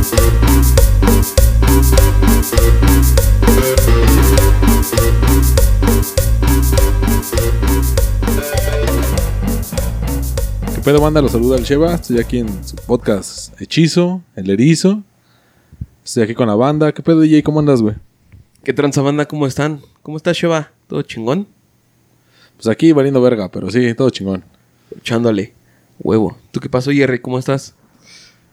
¿Qué pedo, banda? Los saluda el Sheva. Estoy aquí en su podcast Hechizo, El Erizo. Estoy aquí con la banda. ¿Qué pedo, DJ? ¿Cómo andas, güey? ¿Qué tranza banda? ¿Cómo están? ¿Cómo estás, Sheva? ¿Todo chingón? Pues aquí valiendo verga, pero sí, todo chingón. Echándole huevo. ¿Tú qué pasó, Jerry? ¿Cómo estás?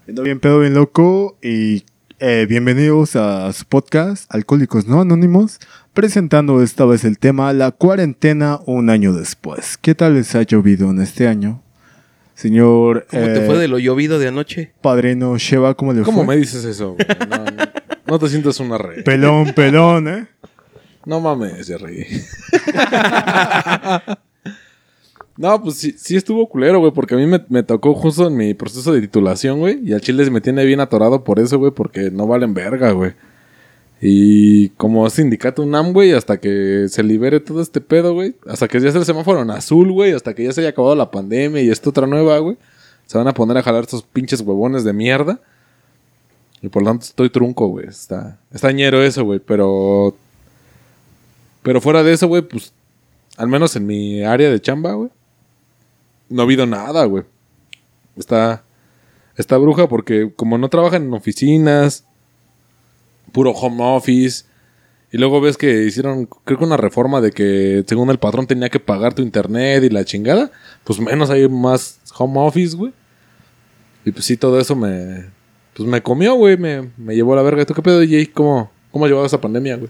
Ando bien pedo, bien loco y eh, bienvenidos a su podcast Alcohólicos No Anónimos, presentando esta vez el tema La cuarentena un año después. ¿Qué tal les ha llovido en este año? Señor ¿Cómo te eh, fue de lo llovido de anoche? padrino Sheva, ¿cómo le ¿Cómo fue? me dices eso, güey? No, no, no te sientas una re. Pelón, pelón, ¿eh? No mames, Jerry. no, pues sí, sí estuvo culero, güey, porque a mí me, me tocó justo en mi proceso de titulación, güey. Y al chile me tiene bien atorado por eso, güey, porque no valen verga, güey. Y como sindicato UNAM, güey, hasta que se libere todo este pedo, güey. Hasta que ya sea el semáforo en azul, güey. Hasta que ya se haya acabado la pandemia y esta otra nueva, güey. Se van a poner a jalar estos pinches huevones de mierda. Y por lo tanto estoy trunco, güey. Está, está ñero eso, güey. Pero pero fuera de eso, güey, pues, al menos en mi área de chamba, güey, no ha habido nada, güey. Está, está bruja porque como no trabajan en oficinas, puro home office, y luego ves que hicieron, creo que una reforma de que según el patrón tenía que pagar tu internet y la chingada, pues menos hay más home office, güey. Y pues sí, todo eso me, pues me comió, güey, me, me llevó a la verga. ¿Tú qué pedo, DJ? ¿Cómo, cómo has llevado esa pandemia, güey?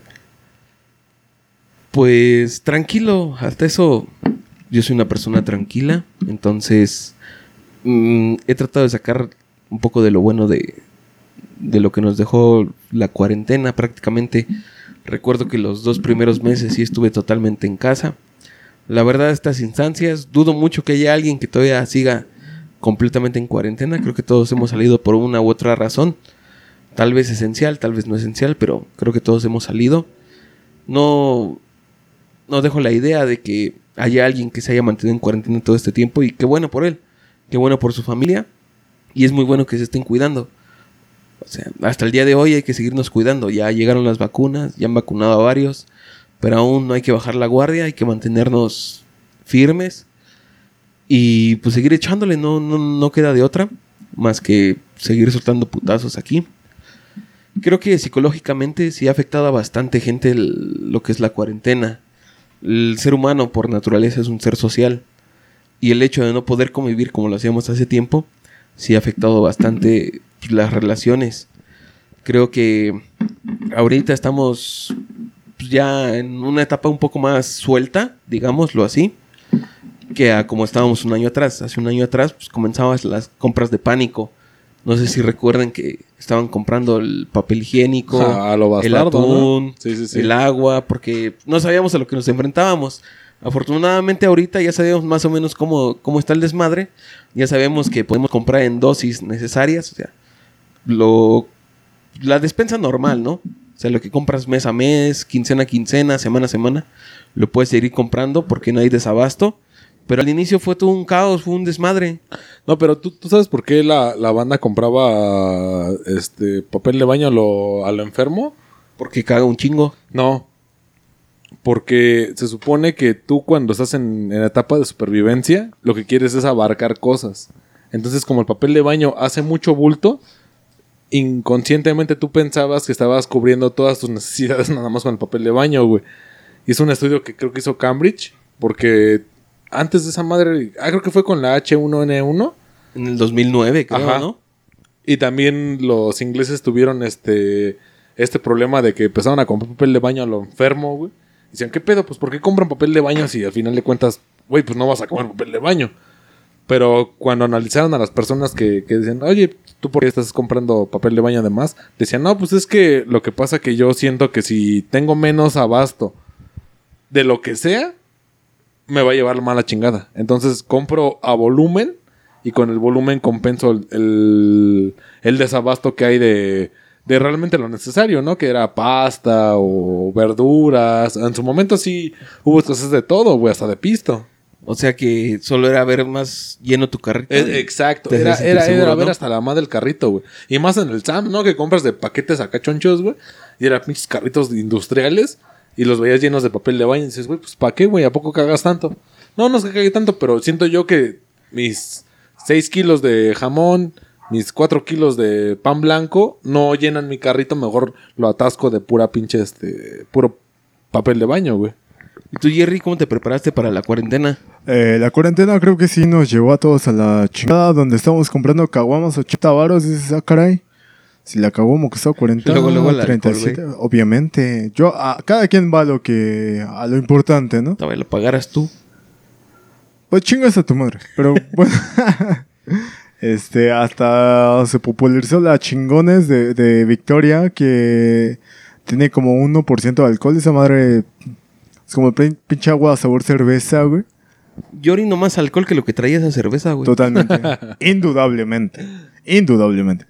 Pues tranquilo, hasta eso yo soy una persona tranquila, entonces mm, he tratado de sacar un poco de lo bueno de, de lo que nos dejó la cuarentena prácticamente. Recuerdo que los dos primeros meses sí estuve totalmente en casa. La verdad, estas instancias, dudo mucho que haya alguien que todavía siga completamente en cuarentena. Creo que todos hemos salido por una u otra razón. Tal vez esencial, tal vez no esencial, pero creo que todos hemos salido. No, no dejo la idea de que haya alguien que se haya mantenido en cuarentena todo este tiempo y qué bueno por él, qué bueno por su familia y es muy bueno que se estén cuidando. O sea, hasta el día de hoy hay que seguirnos cuidando. Ya llegaron las vacunas, ya han vacunado a varios, pero aún no hay que bajar la guardia, hay que mantenernos firmes y pues seguir echándole, no, no, no queda de otra más que seguir soltando putazos aquí. Creo que psicológicamente sí ha afectado a bastante gente lo que es la cuarentena. El ser humano por naturaleza es un ser social y el hecho de no poder convivir como lo hacíamos hace tiempo sí ha afectado bastante las relaciones. Creo que ahorita estamos pues, ya en una etapa un poco más suelta, digámoslo así, que a como estábamos un año atrás. Hace un año atrás pues, comenzaban las compras de pánico. No sé si recuerden que estaban comprando el papel higiénico, lo el atún, Sí, sí, sí. el agua, porque no sabíamos a lo que nos enfrentábamos. Afortunadamente ahorita ya sabemos más o menos cómo, cómo está el desmadre. Ya sabemos que podemos comprar en dosis necesarias. O sea, lo, la despensa normal, ¿no? O sea, lo que compras mes a mes, quincena a quincena, semana a semana, lo puedes seguir comprando porque no hay desabasto. Pero al inicio fue todo un caos, fue un desmadre. No, pero ¿tú, tú sabes por qué la, la banda compraba este papel de baño a lo, a lo enfermo? Porque caga un chingo. No. Porque se supone que tú cuando estás en, en etapa de supervivencia, lo que quieres es abarcar cosas. Entonces, como el papel de baño hace mucho bulto, inconscientemente tú pensabas que estabas cubriendo todas tus necesidades nada más con el papel de baño, güey. Y es un estudio que creo que hizo Cambridge, porque antes de esa madre, ah, creo que fue con la H1N1. En el 2009, creo, Ajá. ¿no? Y también los ingleses tuvieron este, este problema de que empezaron a comprar papel de baño a lo enfermo, güey. Decían, ¿qué pedo? Pues ¿por qué compran papel de baño si al final de cuentas, güey, pues no vas a comer papel de baño? Pero cuando analizaron a las personas que, que decían, oye, ¿tú por qué estás comprando papel de baño además? Decían, no, pues es que lo que pasa que yo siento que si tengo menos abasto de lo que sea, me va a llevar mala chingada. Entonces compro a volumen y con el volumen compenso el, el, el desabasto que hay de, de realmente lo necesario, ¿no? Que era pasta o verduras. En su momento sí hubo escasez de todo, güey, hasta de pisto. O sea que solo era ver más lleno tu carrito. Exacto. Era, era, era ver hasta la madre del carrito, güey. Y más en el Sam, ¿no? Que compras de paquetes acá chonchos, güey. Y eran pinches carritos industriales. Y los veías llenos de papel de baño. Y dices, güey, pues ¿para qué, güey? ¿A poco cagas tanto? No, no es que cague tanto, pero siento yo que mis 6 kilos de jamón, mis 4 kilos de pan blanco, no llenan mi carrito. Mejor lo atasco de pura pinche, este, puro papel de baño, güey. ¿Y tú, Jerry, cómo te preparaste para la cuarentena? Eh, la cuarentena creo que sí nos llevó a todos a la chingada donde estábamos comprando caguamas 80 varos. Dices, ah, caray. Si la que está 40, Luego, luego el alcohol, 37, obviamente. Yo, a, cada quien va a lo que, a lo importante, ¿no? Todavía lo pagaras tú. Pues chingas a tu madre. Pero bueno. este, hasta se popularizó la chingones de, de Victoria que tiene como 1% de alcohol. Esa madre es como pin- pinche agua sabor cerveza, güey. Yo orino más alcohol que lo que traía esa cerveza, güey. Totalmente. Indudablemente. Indudablemente.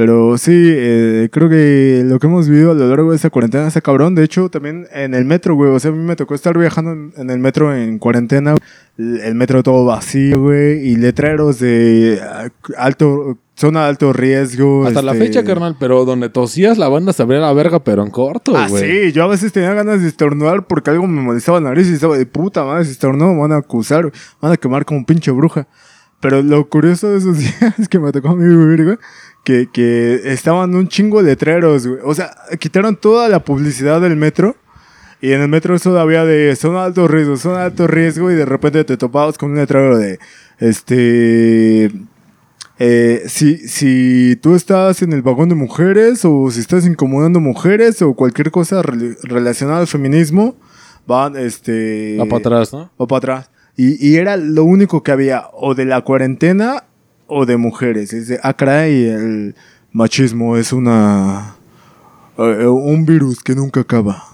Pero sí, eh, creo que lo que hemos vivido a lo largo de esta cuarentena está cabrón. De hecho, también en el metro, güey. O sea, a mí me tocó estar viajando en, en el metro en cuarentena. El, metro todo vacío, güey. Y letreros de ah, alto, zona de alto riesgo. Hasta la este- fecha, carnal. Pero donde tosías, la banda se abría la verga, pero en corto, Ah, güey. sí, yo a veces tenía ganas de estornudar porque algo me molestaba la nariz y estaba de puta madre, si estornudo me van a acusar, me van a quemar como pinche bruja. Pero lo curioso de esos días que me tocó a mí vivir, güey, que, que estaban un chingo de letreros, güey. O sea, quitaron toda la publicidad del metro. Y en el metro todavía de de alto riesgo, de alto riesgo, y de repente te topabas con un letrero de este. eh, si, si tú estás en el vagón de mujeres, o si estás incomodando mujeres, o cualquier cosa rel- relacionada al feminismo, van este. Va para atrás, ¿no? Va para atrás. Y, y era lo único que había, o de la cuarentena, o de mujeres. Es de, ah, caray, el machismo es una. eh, un virus que nunca acaba.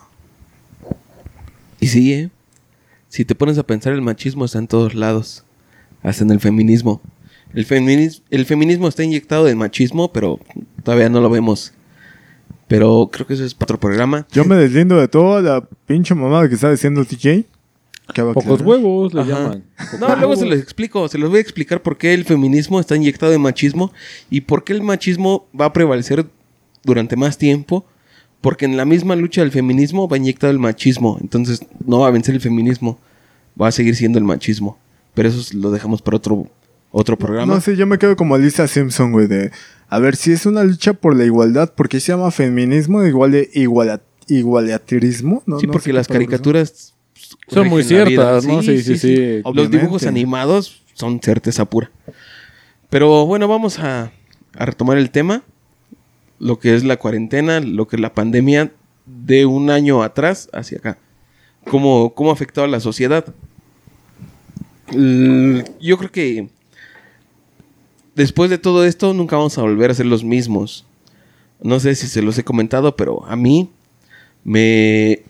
Y sí, ¿eh? Si te pones a pensar, el machismo está en todos lados. Hasta en el feminismo. El, feminis- el feminismo está inyectado de machismo, pero todavía no lo vemos. Pero creo que eso es para otro programa. Yo me deslindo de toda la pinche mamada que está diciendo el TJ. Pocos aclarar. huevos le Ajá. llaman. No, luego se los explico. Se los voy a explicar por qué el feminismo está inyectado de machismo y por qué el machismo va a prevalecer durante más tiempo. Porque en la misma lucha del feminismo va inyectado el machismo. Entonces no va a vencer el feminismo. Va a seguir siendo el machismo. Pero eso lo dejamos para otro, otro programa. No sé, yo me quedo como Lisa Simpson, güey, de... A ver, si es una lucha por la igualdad, ¿por qué se llama feminismo igual de igualitarismo? No, sí, no porque sé las caricaturas Son muy ciertas, ¿no? Sí, sí, sí. Los dibujos animados son certeza pura. Pero bueno, vamos a, a retomar el tema. Lo que es la cuarentena, lo que es la pandemia de un año atrás hacia acá. ¿Cómo, cómo ha afectado a la sociedad? L- Yo creo que después de todo esto nunca vamos a volver a ser los mismos. No sé si se los he comentado, pero a mí me...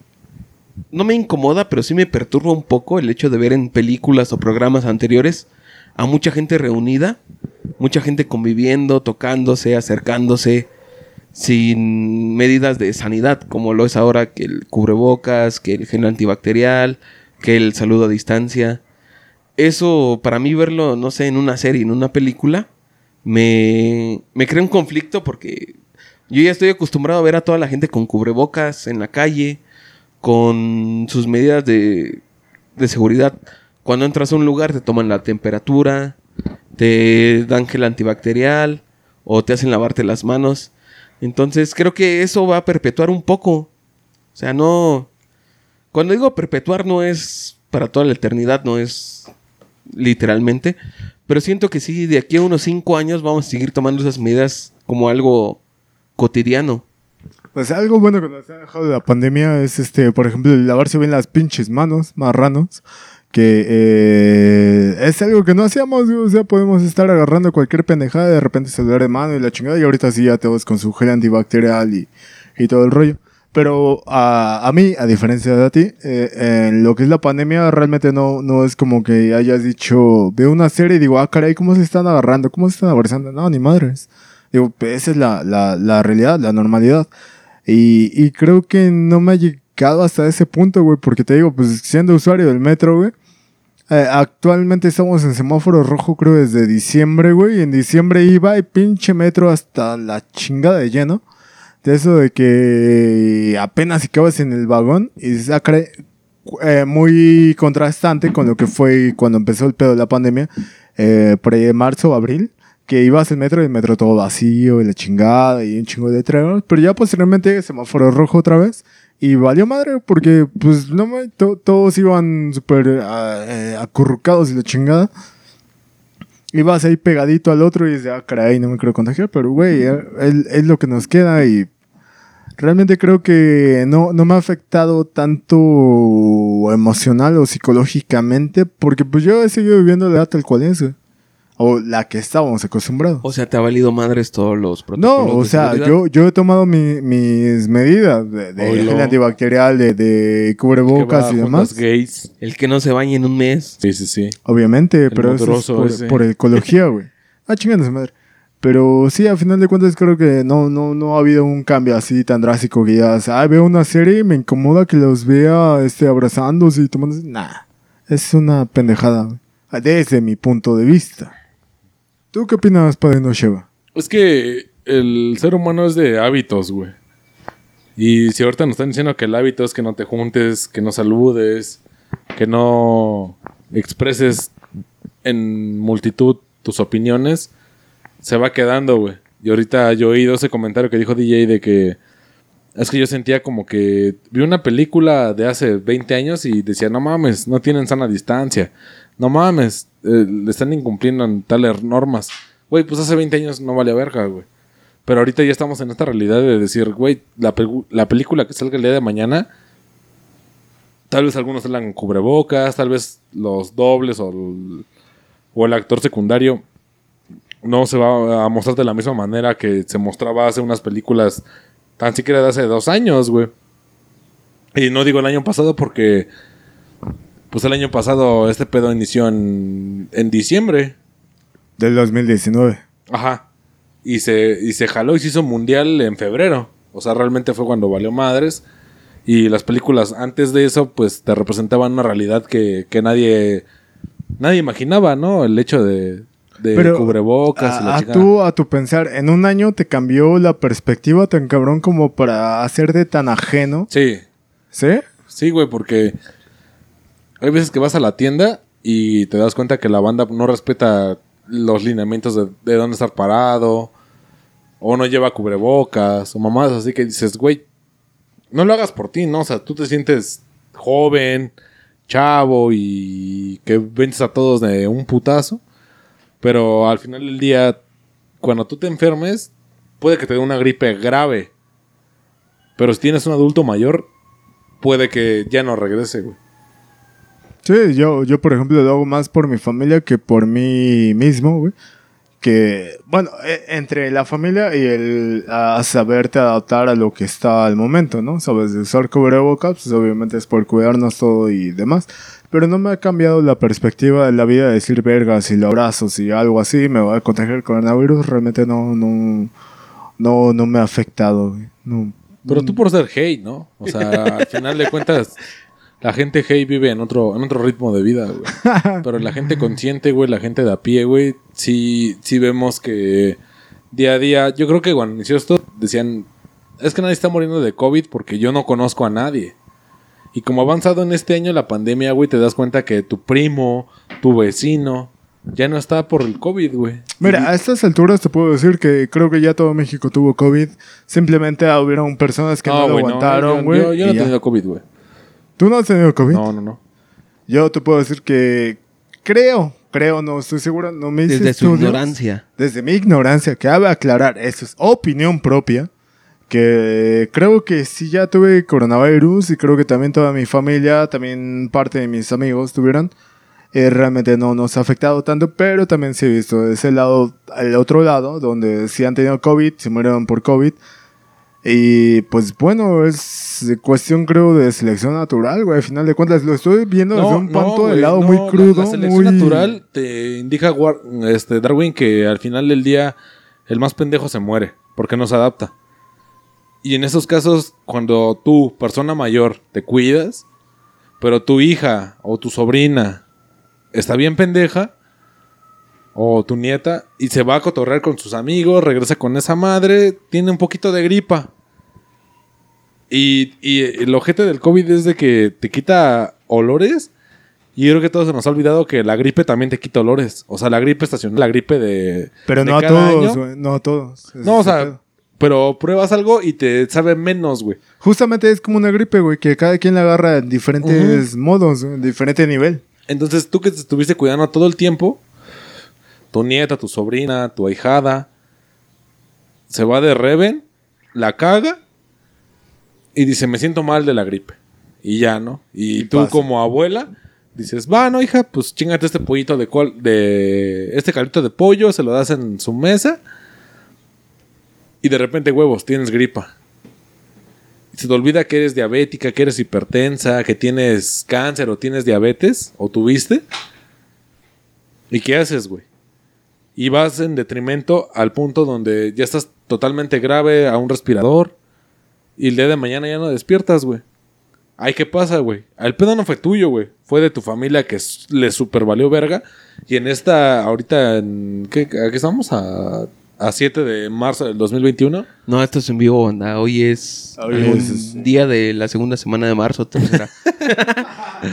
No me incomoda, pero sí me perturba un poco el hecho de ver en películas o programas anteriores a mucha gente reunida, mucha gente conviviendo, tocándose, acercándose, sin medidas de sanidad, como lo es ahora que el cubrebocas, que el gel antibacterial, que el saludo a distancia. Eso, para mí, verlo, no sé, en una serie, en una película, me, me crea un conflicto porque yo ya estoy acostumbrado a ver a toda la gente con cubrebocas en la calle, con sus medidas de, de seguridad. Cuando entras a un lugar te toman la temperatura, te dan gel antibacterial o te hacen lavarte las manos. Entonces creo que eso va a perpetuar un poco. O sea, no... Cuando digo perpetuar no es para toda la eternidad, no es literalmente. Pero siento que sí, de aquí a unos 5 años vamos a seguir tomando esas medidas como algo cotidiano. Pues algo bueno que nos ha dejado de la pandemia es, este, por ejemplo, lavarse bien las pinches manos, marranos, que eh, es algo que no hacíamos, o sea, podemos estar agarrando cualquier pendejada, de repente saludar de mano y la chingada, y ahorita sí ya todos con su gel antibacterial y, y todo el rollo. Pero a, a mí, a diferencia de a ti, eh, en lo que es la pandemia, realmente no, no es como que hayas dicho, veo una serie y digo, ah, caray, ¿cómo se están agarrando? ¿Cómo se están abrazando? No, ni madres. Digo, esa es la, la, la realidad, la normalidad. Y, y creo que no me ha llegado hasta ese punto, güey, porque te digo, pues siendo usuario del metro, güey, Eh, actualmente estamos en semáforo rojo, creo, desde diciembre, güey. Y en diciembre iba y pinche metro hasta la chingada de lleno. De eso de que apenas si cabas en el vagón y se eh, muy contrastante con lo que fue cuando empezó el pedo de la pandemia, eh, de marzo abril, que ibas en metro y el metro todo vacío y la chingada y un chingo de trenes, pero ya posteriormente semáforo rojo otra vez y valió madre porque pues no me, to- todos iban súper ah, eh, acurrucados y la chingada. Ibas ahí pegadito al otro y dices, ah, caray, no me quiero contagiar, pero güey, eh, es, es lo que nos queda y realmente creo que no, no me ha afectado tanto emocional o psicológicamente porque pues yo he seguido viviendo la edad tal cual es, güey. O la que estábamos acostumbrados. O sea, te ha valido madres todos los No, protocolos. o de sea, yo, yo he tomado mi- mis medidas de, de gel antibacterial, de, de cubrebocas y demás. gays. El que no se bañe en un mes. Sí, sí, sí. Obviamente, pero eso es por, ese. por ecología, güey. Ah, chingada su madre. Pero sí, a final de cuentas creo que no, no, no ha habido un cambio así tan drástico que ya, ah, veo una serie y me incomoda que los vea este, abrazándose y tomándose. Nah, es una pendejada, güey. Desde mi punto de vista. ¿Tú qué opinas, Padre No Sheva? Es que el ser humano es de hábitos, güey. Y si ahorita nos están diciendo que el hábito es que no te juntes, que no saludes, que no expreses en multitud tus opiniones, se va quedando, güey. Y ahorita yo he oído ese comentario que dijo DJ de que es que yo sentía como que vi una película de hace 20 años y decía, no mames, no tienen sana distancia. No mames, eh, le están incumpliendo en tales normas. Güey, pues hace 20 años no valía verga, güey. Pero ahorita ya estamos en esta realidad de decir, güey, la, película que salga el día de mañana, tal vez algunos salgan cubrebocas, tal vez los dobles o o el actor secundario no se va a mostrar de la misma manera que se mostraba hace unas películas tan siquiera de hace dos años, güey. Y no digo el año pasado porque, pues el año pasado este pedo inició en, en diciembre. Del 2019. Ajá. Y se, y se jaló y se hizo mundial en febrero. O sea, realmente fue cuando valió madres. Y las películas antes de eso, pues te representaban una realidad que, que nadie, nadie imaginaba, ¿no? El hecho de, de cubrebocas y la a, a chingada. tú, a tu pensar, en un año te cambió la perspectiva tan cabrón como para hacerte tan ajeno. Sí, ¿Sí? sí, güey, porque hay veces que vas a la tienda y te das cuenta que la banda no respeta los lineamientos de, de dónde estar parado, o no lleva cubrebocas, o mamás, así que dices, güey, no lo hagas por ti, ¿no? O sea, tú te sientes joven, chavo y que vences a todos de un putazo, pero al final del día, cuando tú te enfermes, puede que te dé una gripe grave, pero si tienes un adulto mayor, puede que ya no regrese, güey. Sí, yo, yo por ejemplo lo hago más por mi familia que por mí mismo, güey. Que, bueno, e- entre la familia y el a saberte adaptar a lo que está al momento, ¿no? Sabes, de usar cubrebocas, pues obviamente es por cuidarnos todo y demás. Pero no me ha cambiado la perspectiva de la vida de decir vergas y lo abrazos y algo así, me voy a contagiar el coronavirus. Realmente no, no, no, no me ha afectado, güey. No. Pero tú por ser hate, ¿no? O sea, al final de cuentas, la gente hate vive en otro, en otro ritmo de vida, güey. Pero la gente consciente, güey, la gente de a pie, güey, sí, sí vemos que día a día, yo creo que cuando inició esto, decían, es que nadie está muriendo de COVID porque yo no conozco a nadie. Y como ha avanzado en este año la pandemia, güey, te das cuenta que tu primo, tu vecino, ya no está por el COVID, güey. Mira, a estas alturas te puedo decir que creo que ya todo México tuvo COVID. Simplemente hubieron personas que no, lo güey, no, aguantaron, yo- güey. Yo, yo no he tenido COVID, güey. ¿Tú no has tenido COVID? No, no, no. Yo te puedo decir que creo, creo, no estoy seguro, no me Desde su estudios. ignorancia. Desde mi ignorancia, que cabe aclarar, eso es opinión propia, que creo que sí ya tuve coronavirus y creo que también toda mi familia, también parte de mis amigos tuvieron. Eh, realmente no nos ha afectado tanto, pero también sí he visto ese lado, el otro lado, donde sí han tenido COVID, se murieron por COVID. Y pues bueno, es cuestión creo de selección natural, güey. Al final de cuentas, lo estoy viendo desde un punto de lado no, muy la- crudo, La, selección muy natural te indica War- este, Darwin que al final del día el más pendejo se muere porque no se adapta. Y en esos casos, cuando tú, persona mayor, te cuidas, pero tu hija o tu sobrina está bien pendeja, o tu nieta, y se va a cotorrear con sus amigos, regresa con esa madre, tiene un poquito de gripa. Y, y el ojete del COVID es de que te quita olores. Y yo creo que todos se nos ha olvidado que la gripe también te quita olores. O sea, la gripe estacional, la gripe de. Pero de no a todos, año. güey. No a todos. No, o sea, pedo. pero pruebas algo y te sabe menos, güey. Justamente es como una gripe, güey, que cada quien la agarra en diferentes modos, en diferente nivel. Entonces, tú que te estuviste cuidando todo el tiempo, tu nieta, tu sobrina, tu ahijada, se va de Reven, la caga y dice, me siento mal de la gripe. Y ya, ¿no? Y, Y tú pasa. como abuela dices, va, no, hija, pues chingate este pollito de, cual, de este caldito de pollo, se lo das en su mesa y de repente huevos, tienes gripa. Y se te olvida que eres diabética, que eres hipertensa, que tienes cáncer o tienes diabetes o tuviste. ¿Y qué haces, güey? Y vas en detrimento al punto donde ya estás totalmente grave a un respirador y el día de mañana ya no despiertas, güey. Ay, ¿qué pasa, güey? El pedo no fue tuyo, güey. Fue de tu familia que le super valió verga. Y en esta, ahorita, en, ¿qué? ¿A qué estamos? A, a 7 de marzo del 2021. No, esto es en vivo, banda. Hoy es Hoy un es, este. día de la segunda semana de marzo, tercera.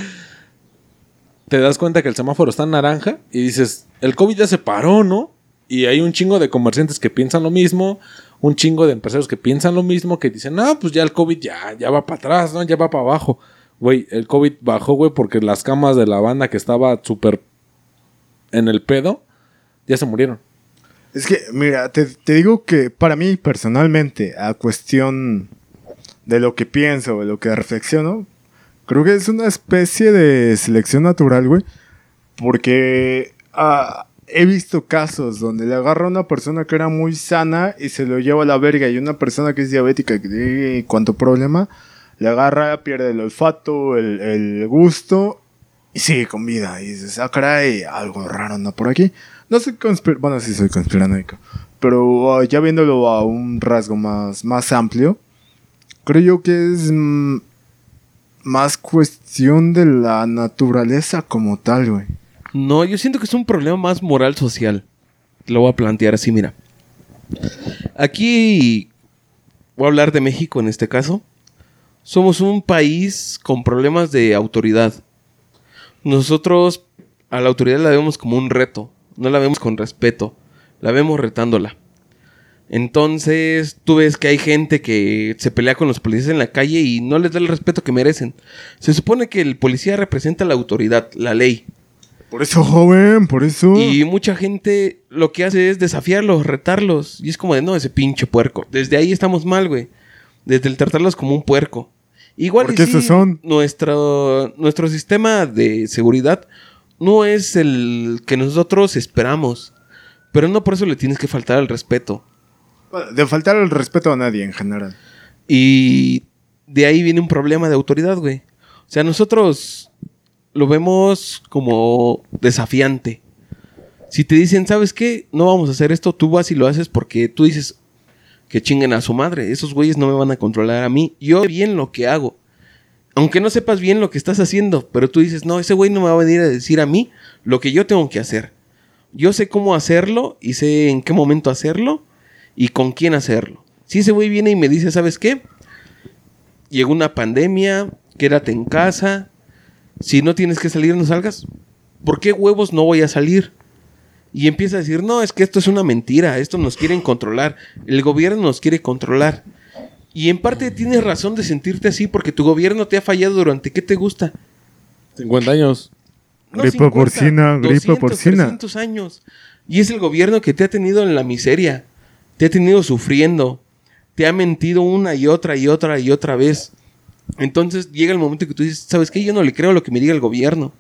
te das cuenta que el semáforo está en naranja y dices, el COVID ya se paró, ¿no? Y hay un chingo de comerciantes que piensan lo mismo, un chingo de empresarios que piensan lo mismo, que dicen, no, pues ya el COVID ya, ya va para atrás, ¿no? Ya va para abajo. Güey, el COVID bajó, güey, porque las camas de la banda que estaba súper en el pedo, ya se murieron. Es que, mira, te, te digo que para mí personalmente, a cuestión de lo que pienso, de lo que reflexiono, creo que es una especie de selección natural, güey. Porque ah, he visto casos donde le agarra a una persona que era muy sana y se lo lleva a la verga. Y una persona que es diabética, que cuánto problema, le agarra, pierde el olfato, el, el gusto y sigue con vida. Y dices, ah, caray, algo raro anda por aquí. No soy conspir... Bueno, sí soy conspiranoico. Pero ah, ya viéndolo a un rasgo más, más amplio, creo yo que es mm, más cuestión de la naturaleza como tal, güey. No, yo siento que es un problema más moral social. Lo voy a plantear así, mira. Aquí voy a hablar de México en este caso. Somos un país con problemas de autoridad. Nosotros a la autoridad la vemos como un reto, no la vemos con respeto, la vemos retándola. Entonces, tú ves que hay gente que se pelea con los policías en la calle y no les da el respeto que merecen. Se supone que el policía representa la autoridad, la ley. Por eso, joven, por eso. Y mucha gente lo que hace es desafiarlos, retarlos. Y es como de, no, ese pinche puerco. Desde ahí estamos mal, güey. Desde el tratarlos como un puerco. Igual y Porque sí, esos son. Nuestro, nuestro sistema de seguridad no es el que nosotros esperamos. Pero no por eso le tienes que faltar el respeto. De faltar el respeto a nadie en general. Y de ahí viene un problema de autoridad, güey. O sea, nosotros lo vemos como desafiante. Si te dicen, ¿sabes qué? No vamos a hacer esto, tú vas y lo haces porque tú dices que chinguen a su madre. Esos güeyes no me van a controlar a mí. Yo bien lo que hago. Aunque no sepas bien lo que estás haciendo, pero tú dices, no, ese güey no me va a venir a decir a mí lo que yo tengo que hacer. Yo sé cómo hacerlo y sé en qué momento hacerlo y con quién hacerlo. Si ese güey viene y me dice, ¿sabes qué? Llegó una pandemia, quédate en casa. Si no tienes que salir, no salgas. ¿Por qué huevos no voy a salir? Y empieza a decir, no, es que esto es una mentira, esto nos quieren controlar, el gobierno nos quiere controlar. Y en parte tienes razón de sentirte así porque tu gobierno te ha fallado durante, ¿qué te gusta? 50 años. Gripe porcina, gripe porcina. 300 años. Y es el gobierno que te ha tenido en la miseria, te ha tenido sufriendo, te ha mentido una y otra y otra y otra vez. Entonces llega el momento que tú dices, ¿sabes qué? Yo no le creo lo que me diga el gobierno.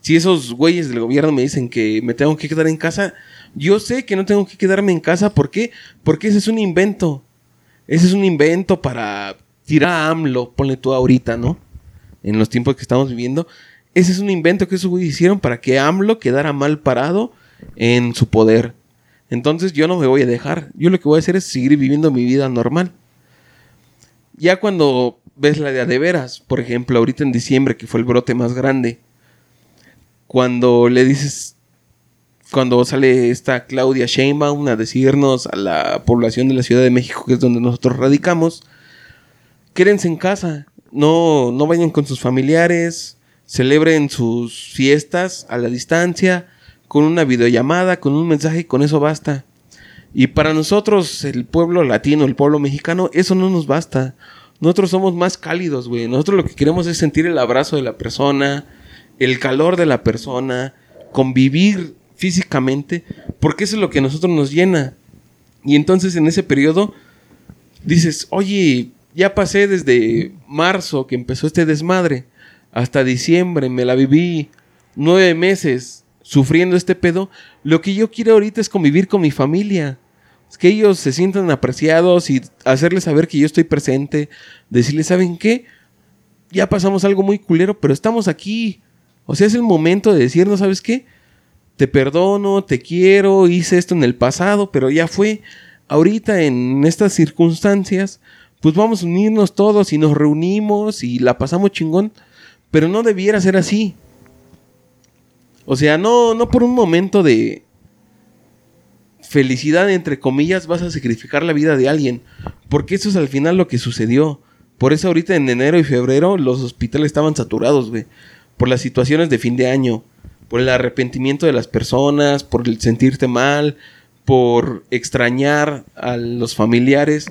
Si esos güeyes del gobierno me dicen que me tengo que quedar en casa, yo sé que no tengo que quedarme en casa. ¿Por qué? Porque ese es un invento. Ese es un invento para tirar a AMLO, ponle tú ahorita, ¿no? En los tiempos que estamos viviendo. Ese es un invento que esos güeyes hicieron para que AMLO quedara mal parado en su poder. Entonces yo no me voy a dejar. Yo lo que voy a hacer es seguir viviendo mi vida normal. Ya cuando ves la de a de veras, por ejemplo, ahorita en diciembre, que fue el brote más grande, cuando le dices, cuando sale esta Claudia Sheinbaum a decirnos a la población de la Ciudad de México, que es donde nosotros radicamos, quédense en casa, no, no vayan con sus familiares, celebren sus fiestas a la distancia, con una videollamada, con un mensaje, y con eso basta. Y para nosotros, el pueblo latino, el pueblo mexicano, eso no nos basta. Nosotros somos más cálidos, güey. Nosotros lo que queremos es sentir el abrazo de la persona, el calor de la persona, convivir físicamente, porque eso es lo que a nosotros nos llena. Y entonces en ese periodo dices, oye, ya pasé desde marzo que empezó este desmadre hasta diciembre, me la viví nueve meses sufriendo este pedo. Lo que yo quiero ahorita es convivir con mi familia. Es que ellos se sientan apreciados y hacerles saber que yo estoy presente. Decirles, ¿saben qué? Ya pasamos algo muy culero, pero estamos aquí. O sea, es el momento de decir, ¿no sabes qué? Te perdono, te quiero, hice esto en el pasado, pero ya fue. Ahorita en estas circunstancias, pues vamos a unirnos todos y nos reunimos y la pasamos chingón. Pero no debiera ser así. O sea, no, no por un momento de felicidad, entre comillas, vas a sacrificar la vida de alguien. Porque eso es al final lo que sucedió. Por eso ahorita en enero y febrero los hospitales estaban saturados, güey. Por las situaciones de fin de año. Por el arrepentimiento de las personas. Por el sentirte mal. Por extrañar a los familiares.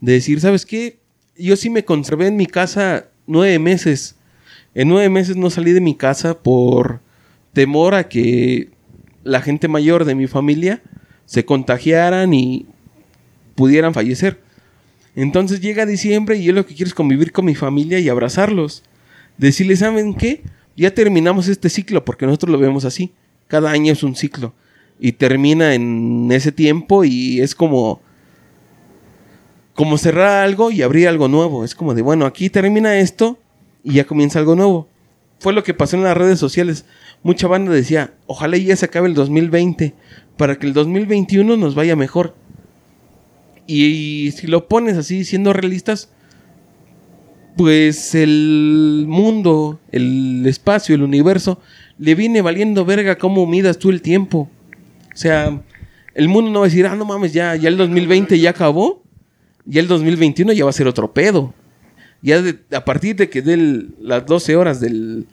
De decir, ¿sabes qué? Yo sí me conservé en mi casa nueve meses. En nueve meses no salí de mi casa por temor a que la gente mayor de mi familia se contagiaran y pudieran fallecer. Entonces llega diciembre y yo lo que quiero es convivir con mi familia y abrazarlos. Decirles, ¿saben qué? Ya terminamos este ciclo porque nosotros lo vemos así. Cada año es un ciclo. Y termina en ese tiempo y es como... Como cerrar algo y abrir algo nuevo. Es como de, bueno, aquí termina esto y ya comienza algo nuevo. Fue lo que pasó en las redes sociales. Mucha banda decía, ojalá ya se acabe el 2020 para que el 2021 nos vaya mejor. Y, si lo pones así, siendo realistas, pues el mundo, el espacio, el universo, le viene valiendo verga cómo midas tú el tiempo. O sea, el mundo no va a decir, ah, no mames, ya, ya el 2020 ya acabó, ya el 2021 ya va a ser otro pedo. Ya a partir de que den las 12 horas del,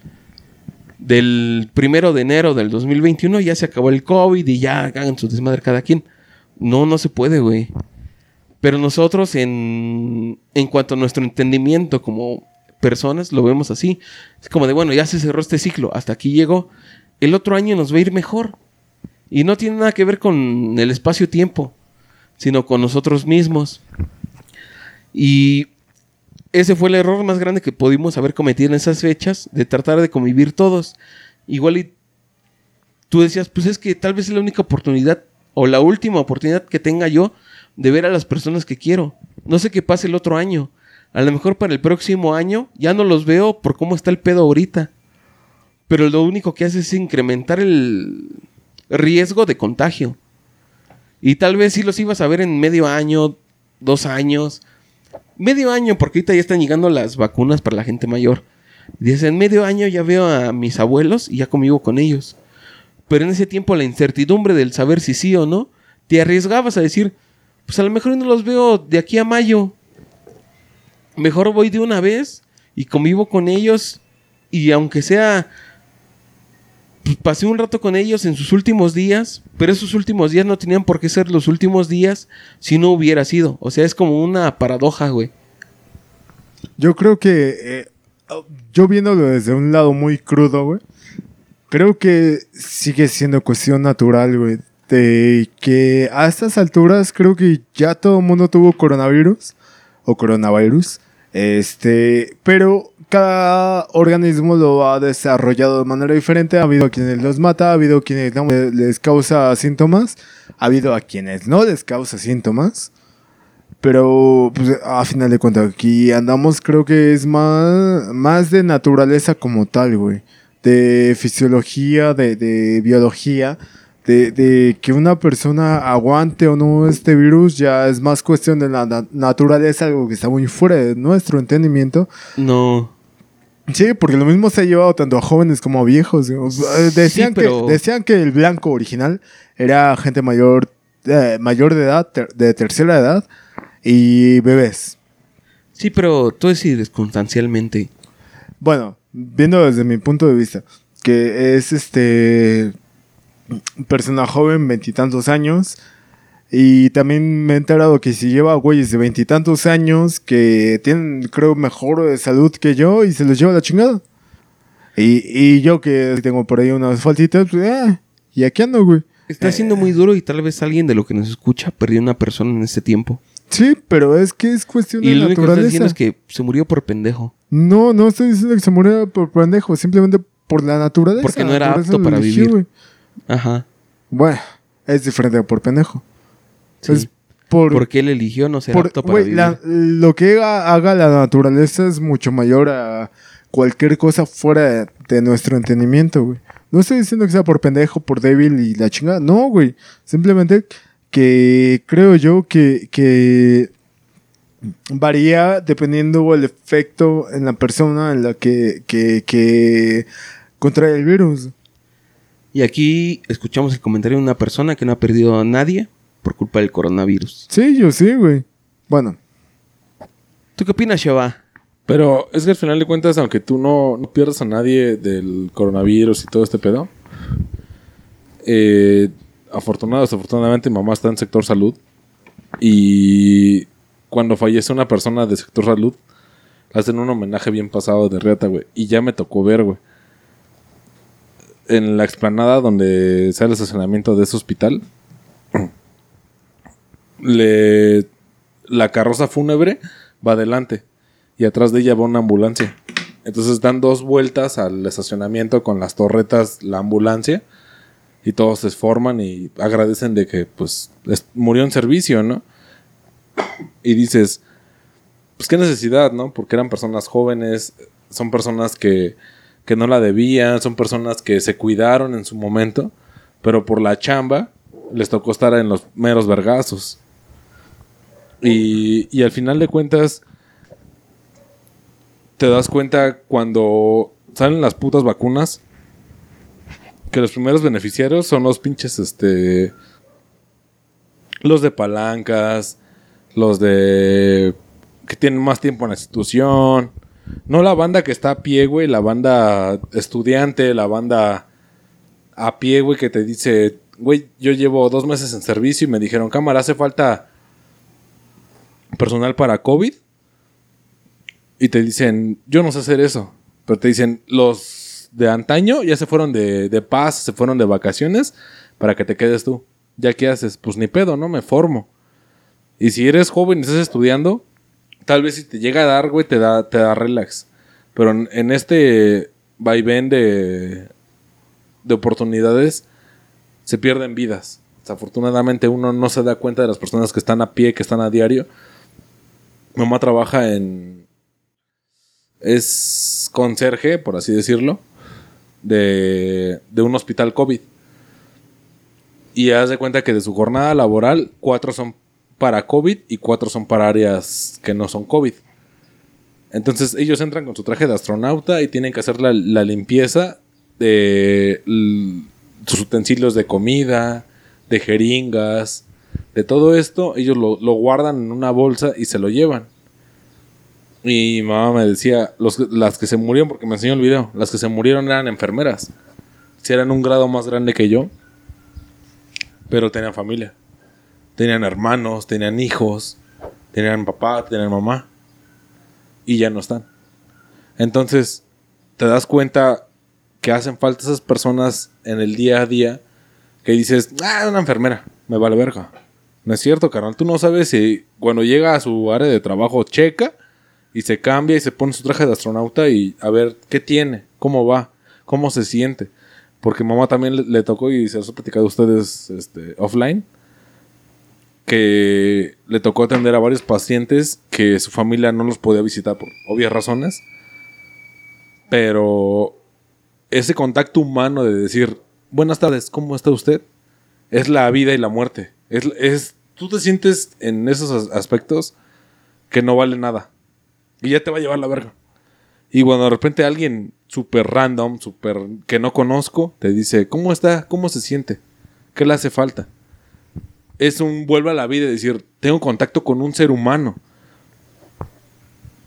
del primero de enero del 2021 ya se acabó el COVID y ya hagan su desmadre cada quien. No, no se puede, güey. Pero nosotros en, en cuanto a nuestro entendimiento como personas lo vemos así. Es como de, bueno, ya se cerró este ciclo, hasta aquí llegó. El otro año nos va a ir mejor. Y no tiene nada que ver con el espacio-tiempo, sino con nosotros mismos. Y ese fue el error más grande que pudimos haber cometido en esas fechas, de tratar de convivir todos. Igual y tú decías, pues es que tal vez es la única oportunidad o la última oportunidad que tenga yo de ver a las personas que quiero. No sé qué pase el otro año. A lo mejor para el próximo año ya no los veo por cómo está el pedo ahorita. Pero lo único que hace es incrementar el riesgo de contagio. Y tal vez sí los ibas a ver en medio año, dos años, medio año, porque ahorita ya están llegando las vacunas para la gente mayor. Dice, en medio año ya veo a mis abuelos y ya convivo con ellos. Pero en ese tiempo la incertidumbre del saber si sí o no, te arriesgabas a decir, pues a lo mejor no los veo de aquí a mayo. Mejor voy de una vez y convivo con ellos y aunque sea pasé un rato con ellos en sus últimos días, pero esos últimos días no tenían por qué ser los últimos días si no hubiera sido. O sea, es como una paradoja, güey. Yo creo que, eh, yo viéndolo desde un lado muy crudo, güey, creo que sigue siendo cuestión natural, güey, de que a estas alturas creo que ya todo el mundo tuvo coronavirus o coronavirus, este, pero cada organismo lo ha desarrollado de manera diferente. Ha habido quienes los mata, ha habido quienes no les causa síntomas, ha habido a quienes no les causa síntomas. Pero pues, a final de cuentas, aquí andamos, creo que es más, más de naturaleza como tal, güey. De fisiología, de, de biología. De, de, que una persona aguante o no este virus ya es más cuestión de la naturaleza, algo que está muy fuera de nuestro entendimiento. No. Sí, porque lo mismo se ha llevado tanto a jóvenes como a viejos. Eh, Decían, pero- que, decían que el blanco original era gente mayor, eh, mayor de edad, ter- de tercera edad y bebés. Sí, pero todo es circunstancialmente. Bueno, viendo desde mi punto de vista, que es este persona joven, veintitantos años, y también me he enterado que si lleva güeyes de veintitantos años que tienen, creo, mejor salud que yo y se los lleva la chingada. Y, y yo que tengo por ahí unas faltitas, pues, eh, y aquí ando, güey. Está siendo muy duro y tal vez alguien de lo que nos escucha perdió una persona en este tiempo. Sí, pero es que es cuestión Y de lo único que diciendo naturaleza. es que se murió por pendejo. No, no estoy diciendo que se muriera por pendejo, simplemente por la naturaleza. Porque no era apto para vivir. Ajá. Bueno, es diferente por pendejo. Sí. Es por, Porque él eligió no ser por- apto para güey, vivir. la- lo que haga, haga la naturaleza es mucho mayor a cualquier cosa fuera de, de nuestro entendimiento, güey. No estoy diciendo que sea por pendejo, por débil y la chingada. No, güey. Simplemente que creo yo que, que varía dependiendo el efecto en la persona en la que, que, que contrae el virus. Y aquí escuchamos el comentario de una persona que no ha perdido a nadie por culpa del coronavirus. Sí, yo sí, güey. Bueno, ¿Tú qué opinas, Sheva? Pero es que al final de cuentas, aunque tú no, no pierdas a nadie del coronavirus y todo este pedo, eh, afortunado, desafortunadamente, mi mamá está en sector salud. Y cuando fallece una persona de sector salud, hacen un homenaje bien pasado de reata, güey. Y ya me tocó ver, güey. En la explanada donde sale el estacionamiento de ese hospital, le, la carroza fúnebre va adelante y atrás de ella va una ambulancia. Entonces dan dos vueltas al estacionamiento con las torretas, la ambulancia, y todos se forman y agradecen de que pues es- murió en servicio, ¿no? Y dices, pues qué necesidad, ¿no? Porque eran personas jóvenes, son personas que, que no la debían, son personas que se cuidaron en su momento, pero por la chamba les tocó estar en los meros vergazos. Y, y al final de cuentas, te das cuenta cuando salen las putas vacunas que los primeros beneficiarios son los pinches, este. Los de palancas, los de. que tienen más tiempo en la institución. No la banda que está a pie, güey, la banda estudiante, la banda a pie, güey, que te dice, güey, yo llevo dos meses en servicio y me dijeron, cámara, hace falta personal para COVID. Y te dicen, yo no sé hacer eso. Pero te dicen, los de antaño ya se fueron de, de paz, se fueron de vacaciones para que te quedes tú. ¿Ya qué haces? Pues ni pedo, ¿no? Me formo. Y si eres joven y estás estudiando, tal vez si te llega a dar, güey, te da, te da relax. Pero en, este vaivén de, de oportunidades, se pierden vidas. Desafortunadamente uno no se da cuenta de las personas que están a pie, que están a diario. Mamá trabaja en... Es conserje, por así decirlo, de, de un hospital COVID. Y haz de cuenta que de su jornada laboral, cuatro son para COVID y cuatro son para áreas que no son COVID. Entonces ellos entran con su traje de astronauta y tienen que hacer la, limpieza de sus utensilios de comida, de jeringas, de todo esto. Ellos lo, guardan en una bolsa y se lo llevan. Y mamá me decía, las que se murieron, porque me enseñó el video, las que se murieron eran enfermeras. Si eran un grado más grande que yo, pero tenían familia. Tenían hermanos, tenían hijos, tenían papá, tenían mamá. Y ya no están. Entonces, te das cuenta que hacen falta esas personas en el día a día que dices, ah, una enfermera, me vale verga. No es cierto, carnal. Tú no sabes si cuando llega a su área de trabajo checa y se cambia y se pone su traje de astronauta y a ver qué tiene, cómo va, cómo se siente. Porque mamá también le, tocó y se los he platicado a ustedes este, offline que le tocó atender a varios pacientes que su familia no los podía visitar por obvias razones. Pero ese contacto humano de decir, buenas tardes, ¿cómo está usted? Es la vida y la muerte. Es, es, tú te sientes en esos as- aspectos que no vale nada. Y ya te va a llevar la verga. Y cuando de repente alguien súper random, súper que no conozco, te dice, ¿cómo está? ¿Cómo se siente? ¿Qué le hace falta? Es un vuelve a la vida y decir, tengo contacto con un ser humano.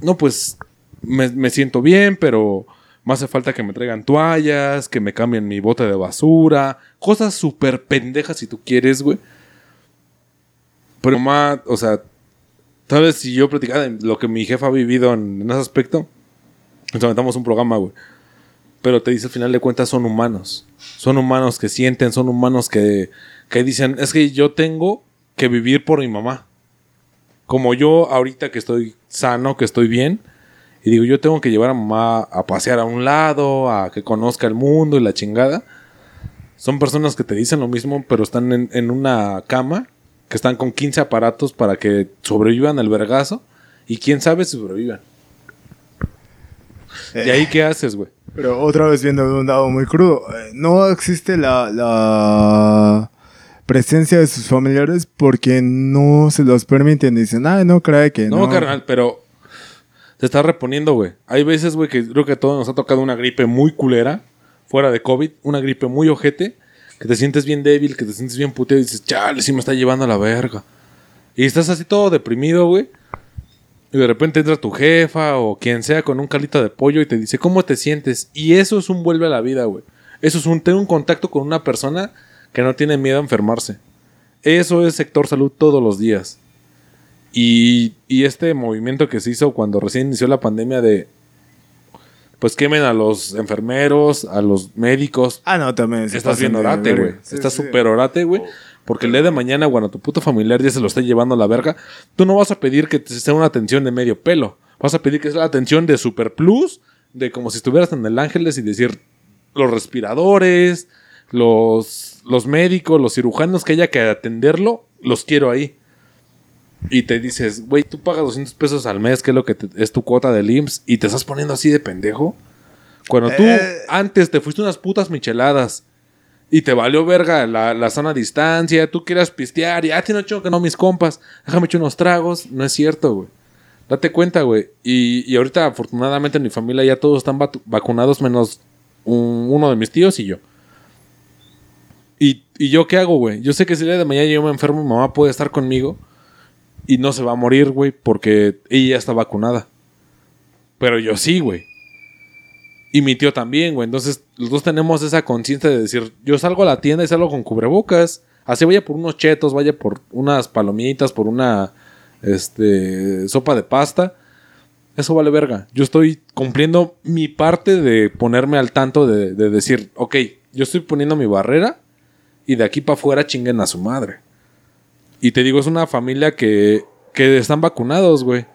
No, pues me, me siento bien, pero me hace falta que me traigan toallas, que me cambien mi bote de basura, cosas súper pendejas si tú quieres, güey. Pero más, o sea, tal vez si yo platicara de lo que mi jefa ha vivido en, en ese aspecto, nos aventamos un programa, güey. Pero te dice al final de cuentas son humanos. Son humanos que sienten, son humanos que, que dicen, es que yo tengo que vivir por mi mamá. Como yo ahorita que estoy sano, que estoy bien, y digo, yo tengo que llevar a mamá a pasear a un lado, a que conozca el mundo y la chingada. Son personas que te dicen lo mismo, pero están en, en una cama, que están con 15 aparatos para que sobrevivan el vergazo. Y quién sabe si sobrevivan. ¿Y ahí qué haces, güey? Pero otra vez viendo de un lado muy crudo, eh, no existe la, la presencia de sus familiares porque no se los permiten. Dicen, ah, no cree que no. No, carnal, pero te estás reponiendo, güey. Hay veces, güey, que creo que a todos nos ha tocado una gripe muy culera, fuera de COVID, una gripe muy ojete, que te sientes bien débil, que te sientes bien puteado y dices, chale, sí me está llevando a la verga. Y estás así todo deprimido, güey. Y de repente entra tu jefa o quien sea con un calito de pollo y te dice, ¿cómo te sientes? Y eso es un vuelve a la vida, güey. Eso es un tener un contacto con una persona que no tiene miedo a enfermarse. Eso es sector salud todos los días. Y, y este movimiento que se hizo cuando recién inició la pandemia de, pues quemen a los enfermeros, a los médicos. Ah, no, también. se Estás bien orate, güey. Sí, Estás sí. súper orate, güey. Porque el día de mañana, cuando tu puto familiar ya se lo esté llevando a la verga, tú no vas a pedir que te sea una atención de medio pelo. Vas a pedir que sea la atención de super plus, de como si estuvieras en el Ángeles y decir los respiradores, los, los médicos, los cirujanos que haya que atenderlo, los quiero ahí. Y te dices, güey, tú pagas 200 pesos al mes, que es lo que te- es tu cuota del IMSS, y te estás poniendo así de pendejo. Cuando tú Eh. antes te fuiste unas putas micheladas y te valió verga la, la sana distancia, tú quieras pistear y, ah, tiene ocho que no mis compas, déjame echar unos tragos. No es cierto, güey. Date cuenta, güey. Y, y ahorita, afortunadamente, en mi familia ya todos están vacunados, menos un- uno de mis tíos y yo. ¿Y, ¿Y yo qué hago, güey? Yo sé que si el día de mañana yo me enfermo, mi mamá puede estar conmigo y no se va a morir, güey, porque ella ya está vacunada. Pero yo sí, güey. Y mi tío también, güey. Entonces, los dos tenemos esa conciencia de decir, yo salgo a la tienda y salgo con cubrebocas. Así vaya por unos chetos, vaya por unas palomitas, por una este sopa de pasta. Eso vale verga. Yo estoy cumpliendo mi parte de ponerme al tanto de, de decir, ok, yo estoy poniendo mi barrera y de aquí para afuera chinguen a su madre. Y te digo, es una familia que, que están vacunados, güey.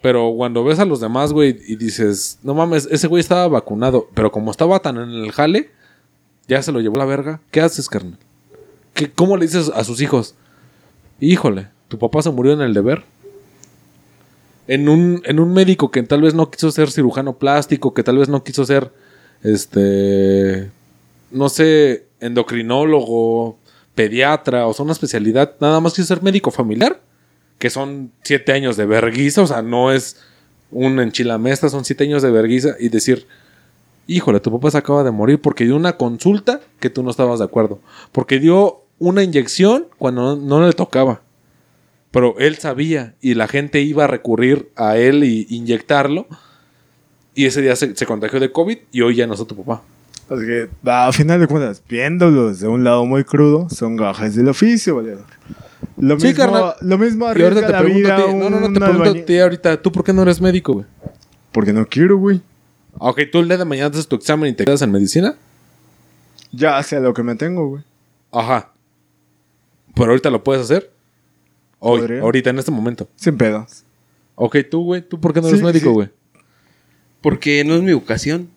Pero cuando ves a los demás, güey, y dices, no mames, ese güey estaba vacunado, pero como estaba tan en el jale, ya se lo llevó la verga. ¿Qué haces, carnal? ¿Qué, ¿Cómo le dices a sus hijos? Híjole, tu papá se murió en el deber. En un, en un médico que tal vez no quiso ser cirujano plástico, que tal vez no quiso ser, este, no sé, endocrinólogo, pediatra, o sea, una especialidad, nada más quiso ser médico familiar que son siete años de verguiza, o sea, no es un enchilamesta, son siete años de verguiza, y decir, híjole, tu papá se acaba de morir porque dio una consulta que tú no estabas de acuerdo, porque dio una inyección cuando no, le tocaba, pero él sabía y la gente iba a recurrir a él y inyectarlo, y ese día se, se contagió de COVID y hoy ya no está tu papá. Así que, a final de cuentas, viéndolos de un lado muy crudo, son gajes del oficio, valedor. Lo Sí, mismo, carnal. lo mismo Y arriesga ahorita te la pregunto a vida ti, no, no, no, un te pregunto a albañil. ti ahorita, ¿tú por qué no eres médico, güey? Porque no quiero, güey. Ah, Ok, tú el día de mañana haces tu examen y te quedas en medicina. Ya sé a lo que me tengo, güey. Ajá. Pero ahorita lo puedes hacer. Hoy, Podría. ahorita, en este momento. Sin pedos. Ok, tú, güey. ¿Tú por qué no eres Sí, médico, sí. güey? Porque no es mi vocación.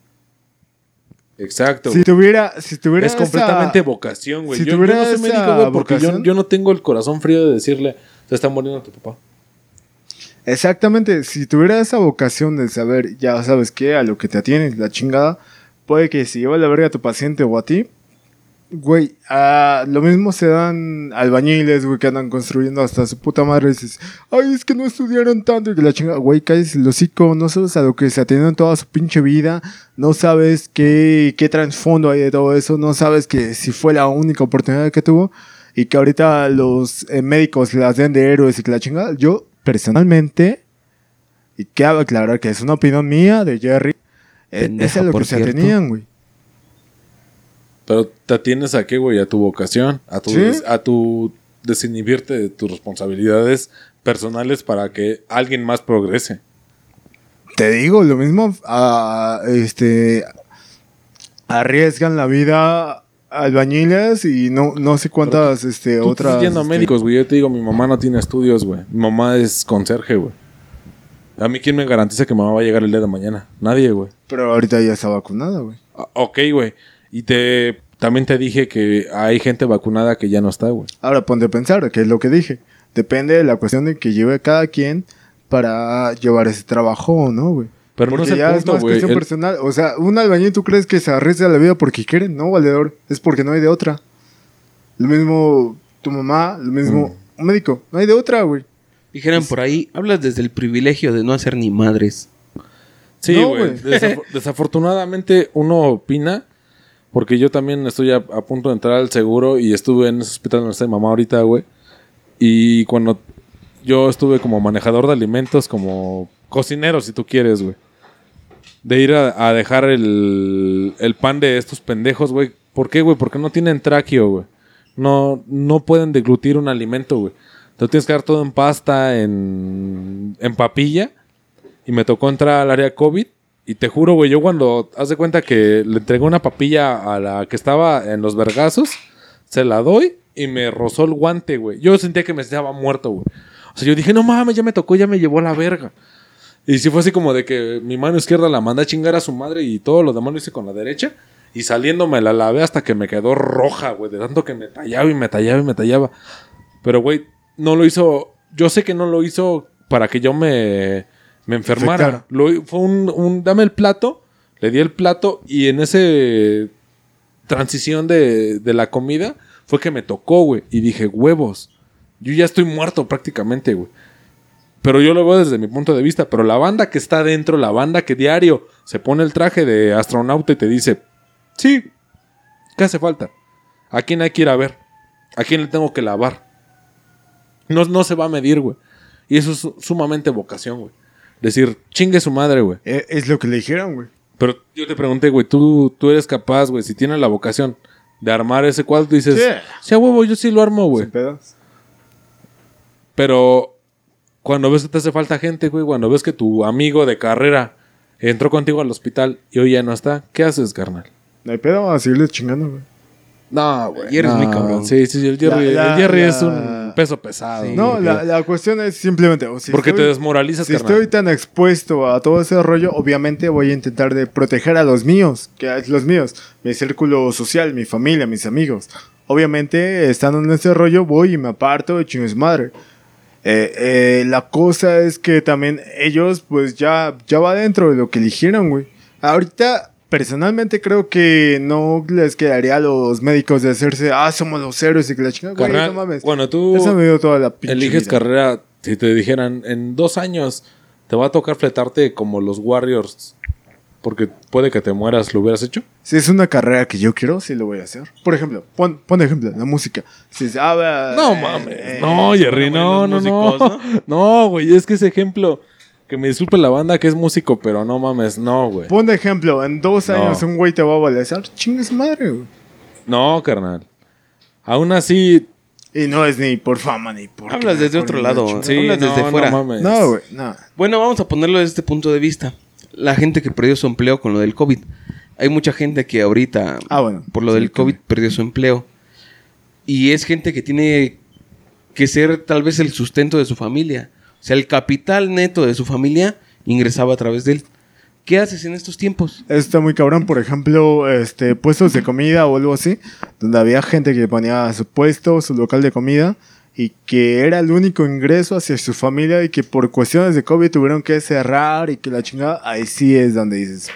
Exacto. Si güey. tuviera, si tuviera es esa- completamente vocación, güey. si yo, yo no soy médico, güey, porque yo no tengo el corazón frío de decirle, se está muriendo tu papá. Exactamente, si tuviera esa vocación de saber, ya sabes qué, a lo que te atienes, la chingada, puede que si lleva la verga a tu paciente o a ti, güey, ah, lo mismo se dan albañiles, güey, que andan construyendo hasta su puta madre. Y dices, ay, es que no estudiaron tanto. Y que la chinga, güey, cállese el hocico. No sabes a lo que se atendió en toda su pinche vida. No sabes qué, qué trasfondo hay de todo eso. No sabes que si fue la única oportunidad que tuvo. Y que ahorita los eh, médicos las den de héroes y que la chinga. Yo, personalmente, y cabe aclarar que es una opinión mía de Jerry. Pendeja, es a lo que se atenían, güey. Pero te atienes a qué, güey, a tu vocación, a tu, Sí. des- a tu desinhibirte de tus responsabilidades personales para que alguien más progrese. Te digo, lo mismo, a, este, arriesgan la vida albañiles y no, no sé cuántas, este, Tú otras. estás yendo a este, médicos, güey. Yo te digo, mi mamá no tiene estudios, güey. Mi mamá es conserje, güey. A mí, ¿quién me garantiza que mamá va a llegar el día de mañana? Nadie, güey. Pero ahorita ya está vacunada, güey. Ah, Ok, güey. Y te también te dije que hay gente vacunada que ya no está, güey. Ahora ponte a pensar, que es lo que dije. Depende de la cuestión de que lleve cada quien para llevar ese trabajo, ¿no, güey? Pero no es el ya punto, es más güey. cuestión El- personal. O sea, un albañil, ¿tú crees que se arriesga la vida porque quiere? No, valedor. Es porque no hay de otra. Lo mismo tu mamá, lo mismo Mm. un médico. No hay de otra, güey. Dijeran por ahí, hablas desde el privilegio de no hacer ni madres. Sí, No, güey. güey. Desaf- desafortunadamente uno opina, porque yo también estoy a, punto de entrar al seguro y estuve en ese hospital donde está mi mamá ahorita, güey. Y cuando yo estuve como manejador de alimentos, como cocinero, si tú quieres, güey. De ir a, a dejar el, el pan de estos pendejos, güey. ¿Por qué, güey? Porque no tienen tráqueo, güey. No, no pueden deglutir un alimento, güey. Te lo tienes que dar todo en pasta, en, en papilla. Y me tocó entrar al área COVID. Y te juro, güey, yo cuando haz de cuenta que le entregué una papilla a la que estaba en los vergazos, se la doy y me rozó el guante, güey. Yo sentía que me estaba muerto, güey. O sea, yo dije, no mames, ya me tocó, ya me llevó a la verga. Y sí fue así como de que mi mano izquierda la mandé a chingar a su madre y todo lo demás lo hice con la derecha. Y saliendo me la lavé hasta que me quedó roja, güey, de tanto que me tallaba y me tallaba y me tallaba. Pero, güey, no lo hizo. Yo sé que no lo hizo para que yo me, me enfermara. Lo, fue un, un. Dame el plato. Le di el plato y en ese transición de, de la comida fue que me tocó, güey. Y dije, huevos. Yo ya estoy muerto prácticamente, güey. Pero yo lo veo desde mi punto de vista. Pero la banda que está dentro, la banda que diario se pone el traje de astronauta y te dice, sí, ¿qué hace falta? ¿A quién hay que ir a ver? ¿A quién le tengo que lavar? No, no se va a medir, güey. Y eso es su- sumamente vocación, güey. Decir, chingue su madre, güey. Eh, Es lo que le dijeron, güey. Pero yo te pregunté, güey, tú, tú eres capaz, güey, si tienes la vocación de armar ese cuadro, tú dices, Sí. sí, huevo, yo sí lo armo, güey. Pero cuando ves que te hace falta gente, güey, cuando ves que tu amigo de carrera entró contigo al hospital y hoy ya no está, ¿qué haces, carnal? No hay pedo, a seguirle chingando, güey. No, güey. Jerry es no, muy cabrón. Sí, sí, el Jerry, La- la- el Jerry la- es un peso pesado. Sí. No, la, la cuestión es simplemente. o si porque estoy- te desmoralizas, Si carnal. estoy tan expuesto a todo ese rollo, obviamente voy a intentar de proteger a los míos, que es los míos, mi círculo social, mi familia, mis amigos. Obviamente, estando en ese rollo, voy y me aparto de chingues madre. Eh, eh, la cosa es que también ellos, pues ya, ya va dentro de lo que eligieron, güey. Ahorita, personalmente creo que no les quedaría a los médicos de hacerse, ah, somos los héroes y que la chingada, güey, no mames. Cuando tú Eso me dio toda la pinche eliges vida. carrera, si te dijeran, en dos años te va a tocar fletarte como los Warriors, porque puede que te mueras, ¿lo hubieras hecho? Si es una carrera que yo quiero, sí lo voy a hacer. Por ejemplo, pon, pon ejemplo, la música. Si es, ah, No eh, mames. no, Jerry, no, no, no. No, güey, es que ese ejemplo. Que me disculpe la banda que es músico, pero no mames, no, güey. Pon de ejemplo, en dos No. años un güey te va a balazar. Chingue su madre, güey. No, carnal. Aún así. Y no es ni por fama ni por. Hablas desde por otro lado. Sí, Hablas no, desde no fuera. mames. No, güey, no. Bueno, vamos a ponerlo desde este punto de vista. La gente que perdió su empleo con lo del COVID. Hay mucha gente que ahorita, Ah, bueno. por lo Sí, del COVID, perdió su empleo. Y es gente que tiene que ser tal vez el sustento de su familia. Sea, el capital neto de su familia ingresaba a través de él. ¿Qué haces en estos tiempos? Está muy cabrón, por ejemplo, este, puestos de comida o algo así, donde había gente que ponía su puesto, su local de comida, y que era el único ingreso hacia su familia y que por cuestiones de COVID tuvieron que cerrar y que la chingada, ahí sí es donde dices,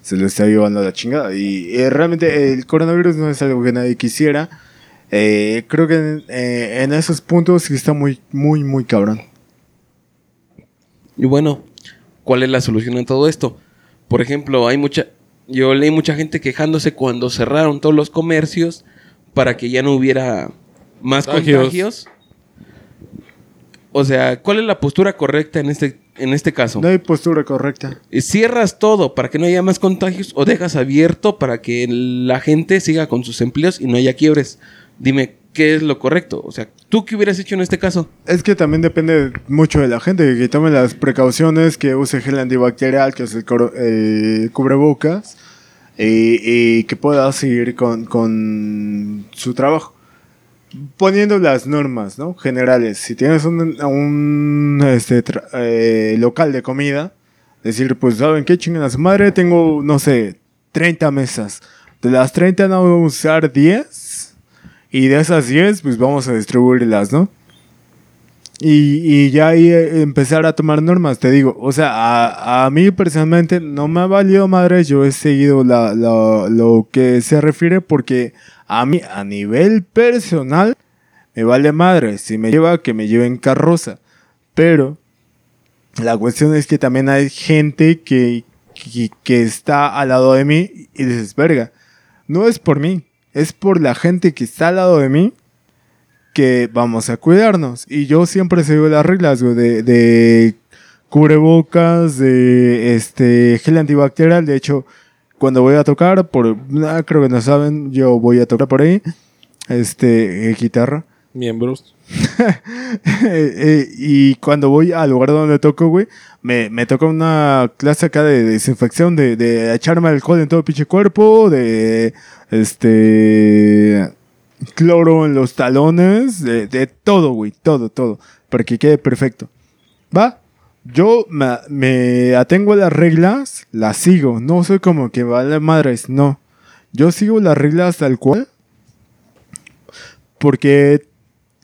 se lo está llevando la chingada. Y eh, realmente el coronavirus no es algo que nadie quisiera. Eh, creo que en, eh, en esos puntos sí está muy, muy, muy cabrón. Y bueno, ¿cuál es la solución a todo esto? Por ejemplo, hay mucha. Yo leí mucha gente quejándose cuando cerraron todos los comercios para que ya no hubiera más Contagios. contagios. O sea, ¿cuál es la postura correcta en este, en este caso? No hay postura correcta. Eh, ¿Cierras todo para que no haya más contagios o dejas abierto para que la gente siga con sus empleos y no haya quiebres? Dime, ¿qué es lo correcto? O sea, ¿tú qué hubieras hecho en este caso? Es que también depende mucho de la gente, que tome las precauciones, que use gel antibacterial, que use eh, cubrebocas y, y que pueda seguir con, con su trabajo. Poniendo las normas ¿no? generales. Si tienes un, un, este, eh, local de comida, decir, pues, ¿saben qué? Chingan a su madre, tengo, no sé, 30 mesas. De las 30 no voy a usar 10. Y de esas 10, pues vamos a distribuirlas, ¿no? Y, y ya ahí eh, empezar a tomar normas, te digo. O sea, a, a mí personalmente no me ha valido madre. Yo he seguido la, la- lo que se refiere porque a mí, a nivel personal, me vale madre. Si me lleva, que me lleve en carroza. Pero la cuestión es que también hay gente que, que, que está al lado de mí y dices, verga, no es por mí, es por la gente que está al lado de mí que vamos a cuidarnos. Y yo siempre sigo las reglas, güey, de, de cubrebocas, de este gel antibacterial. De hecho, cuando voy a tocar, por ah, creo que no saben, yo voy a tocar por ahí, este, eh, guitarra. Miembros. Eh, eh, y cuando voy al lugar donde toco, güey, me, me toca una clase acá de desinfección, de, de echarme alcohol en todo el pinche cuerpo, de este cloro en los talones, de, de todo, güey, todo, todo, para que quede perfecto. ¿Va? Yo me, me atengo a las reglas, las sigo, no soy como que vale madres, no. Yo sigo las reglas tal cual, porque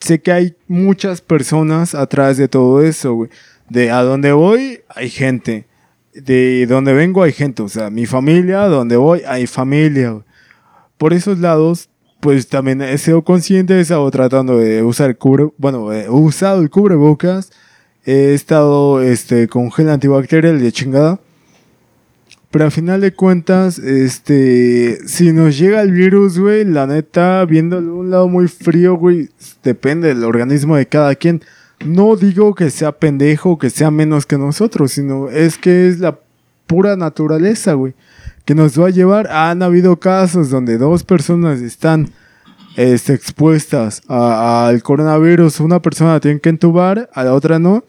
sé que hay muchas personas atrás de todo eso, güey. De a dónde voy, hay gente. De donde vengo, hay gente. O sea, mi familia, donde voy, hay familia. Por esos lados, pues también he sido consciente, he estado tratando de usar el cubre... Bueno, he usado el cubrebocas. He estado este, con gel antibacterial de chingada. Pero al final de cuentas, este, si nos llega el virus, güey, la neta, viéndolo de un lado muy frío, güey, depende del organismo de cada quien. No digo que sea pendejo, que sea menos que nosotros, sino es que es la pura naturaleza, güey, que nos va a llevar. Han habido casos donde dos personas están este, expuestas al coronavirus. Una persona la tienen que entubar, a la otra no.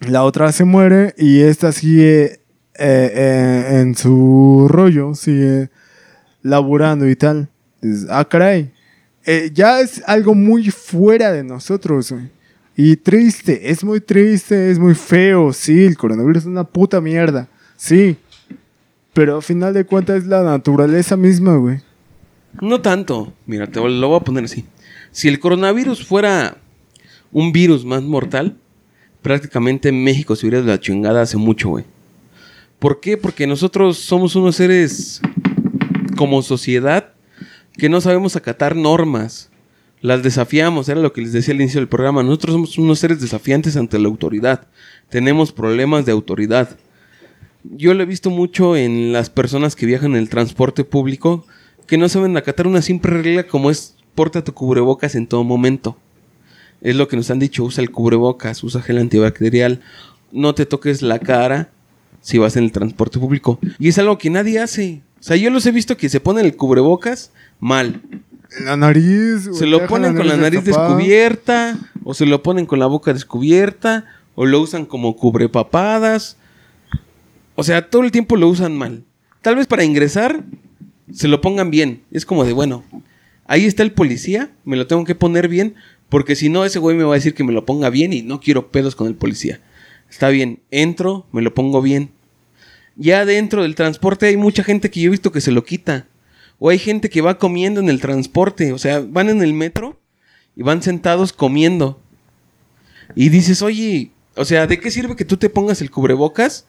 La otra se muere y esta sigue eh, eh, en su rollo, sigue laburando y tal. Ah, caray. Eh, ya es algo muy fuera de nosotros, güey. Y triste, es muy triste, es muy feo, sí, el coronavirus es una puta mierda, sí. Pero al final de cuentas es la naturaleza misma, güey. No tanto. Mira, te lo voy a poner así. Si el coronavirus fuera un virus más mortal, prácticamente México se hubiera de la chingada hace mucho, güey. ¿Por qué? Porque nosotros somos unos seres como sociedad que no sabemos acatar normas. Las desafiamos, era lo que les decía al inicio del programa. Nosotros somos unos seres desafiantes ante la autoridad. Tenemos problemas de autoridad. Yo lo he visto mucho en las personas que viajan en el transporte público que no saben acatar una simple regla como es porta tu cubrebocas en todo momento. Es lo que nos han dicho, usa el cubrebocas, usa gel antibacterial, no te toques la cara si vas en el transporte público. Y es algo que nadie hace. O sea, yo los he visto que se ponen el cubrebocas mal. La nariz. güey, Se lo ponen con la nariz destapada. descubierta, o se lo ponen con la boca descubierta, o lo usan como cubrepapadas. O sea, todo el tiempo lo usan mal. Tal vez para ingresar se lo pongan bien. Es como de, bueno, ahí está el policía, me lo tengo que poner bien, porque si no, ese güey me va a decir que me lo ponga bien y no quiero pedos con el policía. Está bien, entro, me lo pongo bien. Ya dentro del transporte hay mucha gente que yo he visto que se lo quita. O hay gente que va comiendo en el transporte. O sea, van en el metro y van sentados comiendo. Y dices, oye, o sea, ¿de qué sirve que tú te pongas el cubrebocas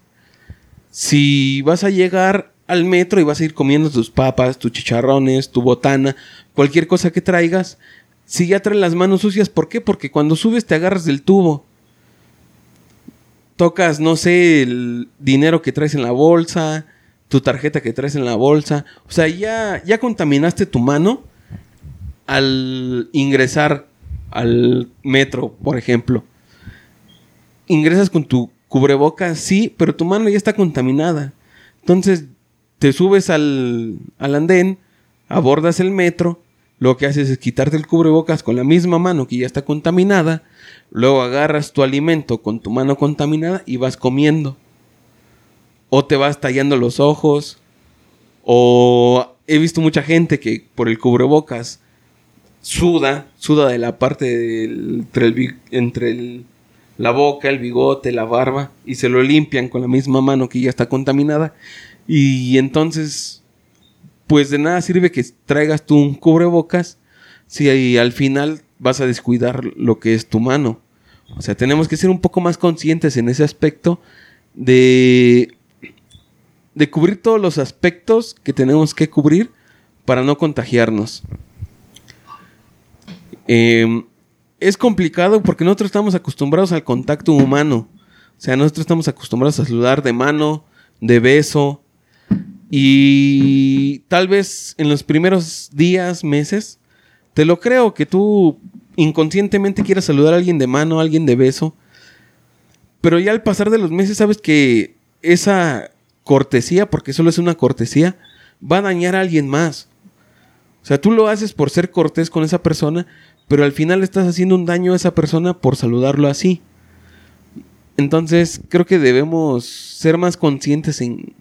si vas a llegar al metro y vas a ir comiendo tus papas, tus chicharrones, tu botana, cualquier cosa que traigas. Si ya traes las manos sucias, ¿por qué? Porque cuando subes te agarras del tubo. Tocas, no sé, el dinero que traes en la bolsa, tu tarjeta que traes en la bolsa. O sea, ya, ya contaminaste tu mano al ingresar al metro, por ejemplo. Ingresas con tu cubrebocas, sí, pero tu mano ya está contaminada. Entonces, te subes al, al andén, abordas el metro, lo que haces es quitarte el cubrebocas con la misma mano que ya está contaminada, luego agarras tu alimento con tu mano contaminada y vas comiendo. O te vas tallando los ojos, o he visto mucha gente que por el cubrebocas suda, suda de la parte del, entre, el, entre el- la boca, el bigote, la barba, y se lo limpian con la misma mano que ya está contaminada. Y entonces, pues de nada sirve que traigas tú un cubrebocas si al final vas a descuidar lo que es tu mano. O sea, tenemos que ser un poco más conscientes en ese aspecto de, de cubrir todos los aspectos que tenemos que cubrir para no contagiarnos. Eh, es complicado porque nosotros estamos acostumbrados al contacto humano. O sea, nosotros estamos acostumbrados a saludar de mano, de beso. Y tal vez en los primeros días, meses, te lo creo que tú inconscientemente quieras saludar a alguien de mano, a alguien de beso. Pero ya al pasar de los meses sabes que esa cortesía, porque solo es una cortesía, va a dañar a alguien más. O sea, tú lo haces por ser cortés con esa persona, pero al final estás haciendo un daño a esa persona por saludarlo así. Entonces, creo que debemos ser más conscientes en,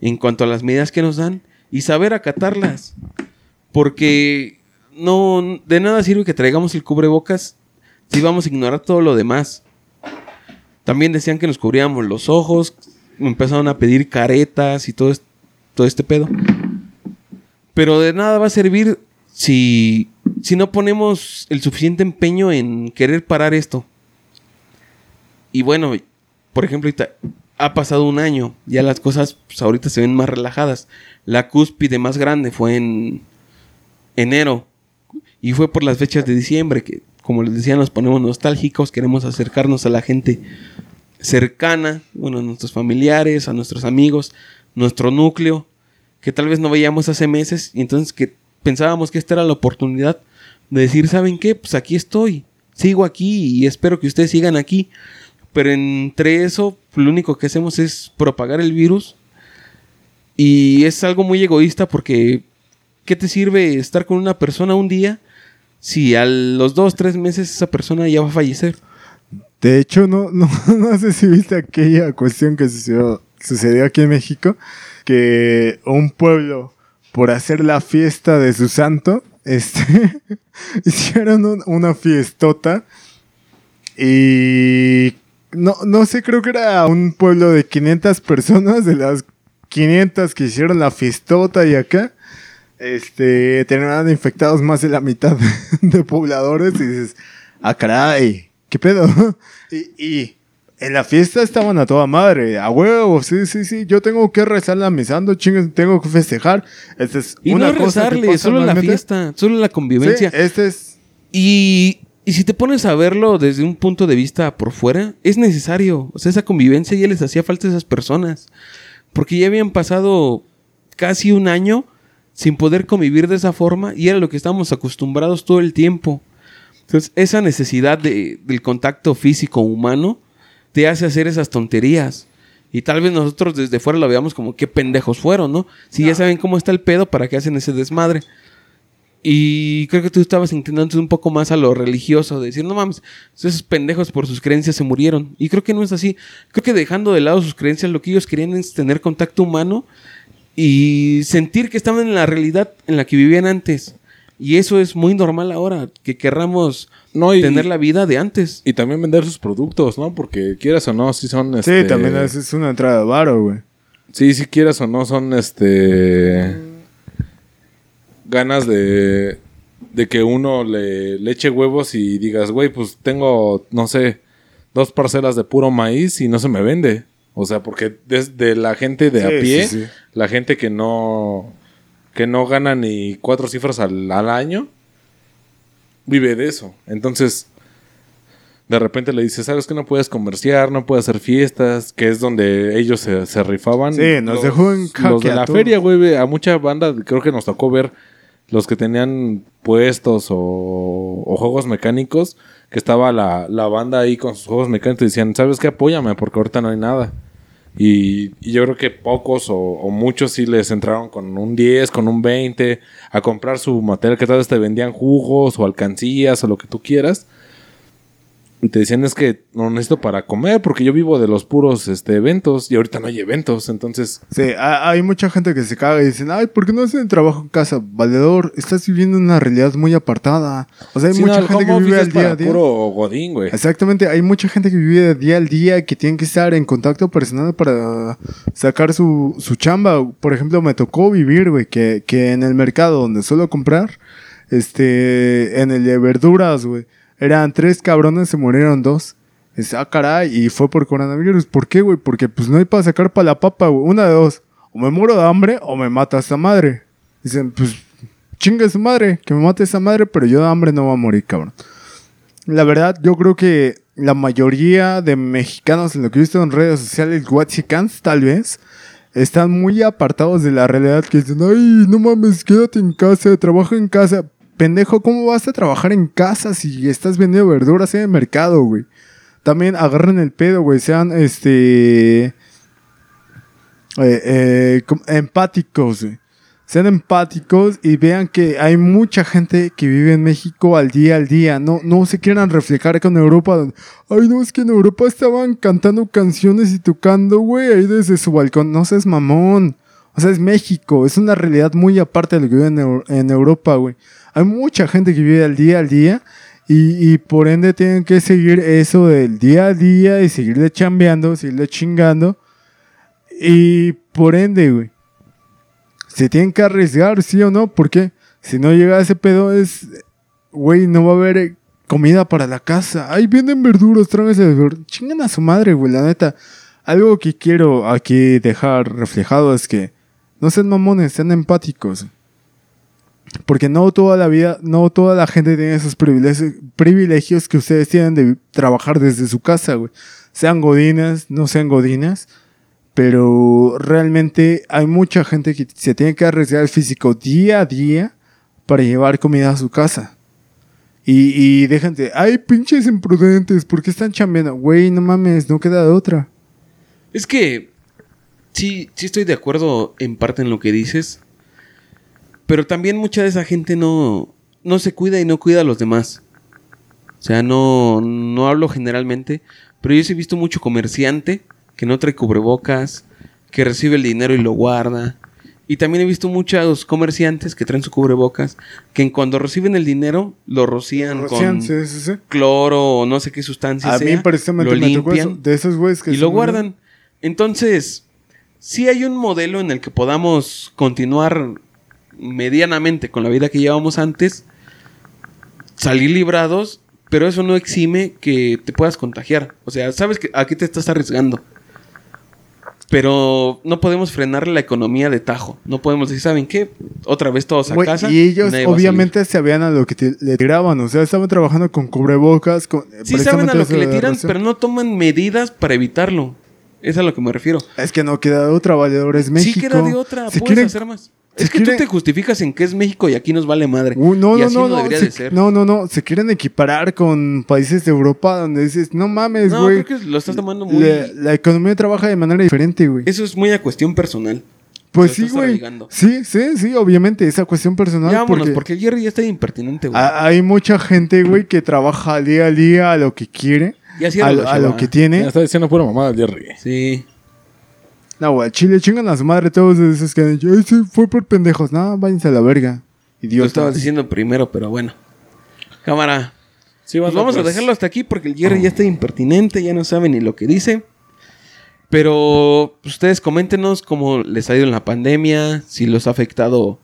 en cuanto a las medidas que nos dan y saber acatarlas. Porque no de nada sirve que traigamos el cubrebocas si vamos a ignorar todo lo demás. También decían que nos cubríamos los ojos, empezaron a pedir caretas y todo, es- todo este pedo. Pero de nada va a servir si, si no ponemos el suficiente empeño en querer parar esto. Y bueno, por ejemplo, ha pasado un año, ya las cosas pues, ahorita se ven más relajadas. La cúspide más grande fue en enero y fue por las fechas de diciembre que, como les decía, nos ponemos nostálgicos, queremos acercarnos a la gente cercana, bueno, a nuestros familiares, a nuestros amigos, nuestro núcleo, que tal vez no veíamos hace meses y entonces que pensábamos que esta era la oportunidad de decir, ¿saben qué? Pues aquí estoy, sigo aquí y espero que ustedes sigan aquí. Pero entre eso, lo único que hacemos es propagar el virus. Y es algo muy egoísta porque ¿qué te sirve estar con una persona un día si a los dos, tres meses esa persona ya va a fallecer? De hecho, no, no, no sé si viste aquella cuestión que sucedió, sucedió aquí en México, que un pueblo, por hacer la fiesta de su santo, este, hicieron un- una fiestota y no, no sé, creo que era un pueblo de 500 personas, de las 500 que hicieron la fiestota y acá, este, tenían infectados más de la mitad de pobladores y dices, ah, caray, ¿qué pedo? Y, y en la fiesta estaban a toda madre, a huevo, sí, sí, sí, yo tengo que rezar la misando, chingues, tengo que festejar. Esta es Y una no cosa que rezarle, pasa solo la fiesta, solo la convivencia. Sí, este es... Y, y si te pones a verlo desde un punto de vista por fuera, es necesario. O sea, esa convivencia ya les hacía falta a esas personas. Porque ya habían pasado casi un año sin poder convivir de esa forma y era lo que estábamos acostumbrados todo el tiempo. Entonces, esa necesidad de- del contacto físico humano te hace hacer esas tonterías. Y tal vez nosotros desde fuera lo veamos como qué pendejos fueron, ¿no? Si ya saben cómo está el pedo, ¿para qué hacen ese desmadre? Y creo que tú estabas intentando un poco más a lo religioso, de decir, no mames, esos pendejos por sus creencias se murieron. Y creo que no es así. Creo que dejando de lado sus creencias, lo que ellos querían es tener contacto humano y sentir que estaban en la realidad en la que vivían antes. Y eso es muy normal ahora, que querramos No, y, tener la vida de antes. y también vender sus productos, ¿no? Porque quieras o no, sí son. Sí, Este, también es, es una entrada de varo, güey. Sí, si quieras o no, son este. ganas de. de que uno le, le eche huevos y digas, güey, pues tengo, no sé, dos parcelas de puro maíz y no se me vende. O sea, porque desde la gente de a pie, sí, sí. la gente que no que no gana ni cuatro cifras al, al año, vive de eso. Entonces, de repente le dices, ¿sabes que no puedes comerciar, no puedes hacer fiestas? Que es donde ellos se, se rifaban. Sí, nos dejó en Los de la feria, güey, a mucha banda creo que nos tocó ver los que tenían puestos o, o juegos mecánicos, estaba la, la banda ahí con sus juegos mecánicos y decían, ¿sabes qué? Apóyame porque ahorita no hay nada. Y, y yo creo que pocos o, o muchos sí les entraron con un 10, con un 20, a comprar su material que tal vez te vendían jugos o alcancías o lo que tú quieras. Y te decían es que no necesito para comer porque yo vivo de los puros este, eventos y ahorita no hay eventos. Entonces, Sí, ha- hay mucha gente que se caga y dicen, ay, ¿por qué no hacen trabajo en casa? Valedor, estás viviendo una realidad muy apartada. O sea, hay sí, mucha no, gente que vive al día a día. puro godín, güey. Exactamente, hay mucha gente que vive de día al día que tiene que estar en contacto personal para sacar su, su chamba. Por ejemplo, me tocó vivir, güey, que, que en el mercado donde suelo comprar, este, en el de verduras, güey, eran tres cabrones, se murieron dos. Dice, ah, caray, y fue por coronavirus. ¿Por qué, güey? Porque pues no hay para sacar para la papa, güey. Una de dos. O me muero de hambre o me mata esta madre. Dicen, pues, chinga su madre, que me mate esa madre, pero yo de hambre no voy a morir, cabrón. La verdad, yo creo que la mayoría de mexicanos en lo que he visto en redes sociales, Whatsappans tal vez, están muy apartados de la realidad que dicen, ay, no mames, quédate en casa, trabaja en casa. Pendejo, ¿cómo vas a trabajar en casa si estás vendiendo verduras en el mercado, güey? También agarren el pedo, güey, sean, este... eh, eh, empáticos, güey. Sean empáticos y vean que hay mucha gente que vive en México al día al día. No, no se quieran reflejar con Europa. Ay, no, es que en Europa estaban cantando canciones y tocando, güey, ahí desde su balcón. No seas mamón. O sea, es México. Es una realidad muy aparte de lo que vive en Europa, güey. Hay mucha gente que vive al día al día. Y, por ende tienen que seguir eso del día a día y seguirle chambeando, seguirle chingando. Y por ende, güey se tienen que arriesgar, sí o no, porque si no llega ese pedo es, güey, no va a haber comida para la casa. Ahí vienen verduras, tráiganse verduras. Chingan a su madre, güey, la neta. Algo que quiero aquí dejar reflejado es que no sean mamones, sean empáticos. Porque no toda la vida, no toda la gente tiene esos privilegios, que ustedes tienen de trabajar desde su casa, güey. Sean godinas, no sean godinas. Pero realmente hay mucha gente que se tiene que arriesgar el físico día a día para llevar comida a su casa. Y, y déjate, ay, pinches imprudentes, ¿por qué están chambeando? Güey, no mames, no queda de otra. Es que sí, sí estoy de acuerdo en parte en lo que dices. Pero también mucha de esa gente no, no se cuida y no cuida a los demás. O sea, no, no hablo generalmente. Pero yo sí he visto mucho comerciante que no trae cubrebocas, que recibe el dinero y lo guarda. Y también he visto muchos comerciantes que traen su cubrebocas, que cuando reciben el dinero lo rocían, con sí, sí, sí. cloro o no sé qué sustancia A sea. mí precisamente lo me limpian eso, de esos güeyes que y lo guardan. Entonces, sí hay un modelo en el que podamos continuar medianamente con la vida que llevamos antes, salir librados, pero eso no exime que te puedas contagiar. O sea, sabes que aquí te estás arriesgando. Pero no podemos frenar la economía de tajo. No podemos decir, ¿saben qué? Otra vez todos a casa. y ellos obviamente sabían a lo que te- le tiraban, o sea, estaban trabajando con cubrebocas. Con, salir. Sí saben a lo que le tiran, pero no toman medidas para evitarlo. Es a lo que me refiero. Es que no queda de otra, valedor, es México. Sí queda de otra, puedes quieren- hacer más. Es que quieren- tú te justificas en que es México y aquí nos vale madre. Uy, no, y no, así no, no, no, debería se- de ser. no, no, no, se quieren equiparar con países de Europa donde dices, no mames, No, güey. creo que lo estás tomando muy... la, la economía trabaja de manera diferente, güey. Eso es muy a cuestión personal. Pues lo sí, güey. Sí, sí, sí, obviamente, esa cuestión personal. ya vámonos, porque porque el Jerry ya está impertinente, güey. ha- hay mucha gente, güey, que trabaja día a día a lo que quiere, Ya a, ciérralo, a lo que Ya tiene. está diciendo pura mamada el Jerry. Sí. No, güey, Chile chingan a su madre todos esos que han dicho, "Ay, sí, fue por pendejos. No, váyanse a la verga. Lo Idiota. estabas diciendo primero, pero bueno. Cámara. Sí, Pues vamos a dejarlo hasta aquí porque el Jerry ya está impertinente, ya no sabe ni lo que dice. Pero pues, ustedes coméntenos cómo les ha ido en la pandemia, si los ha afectado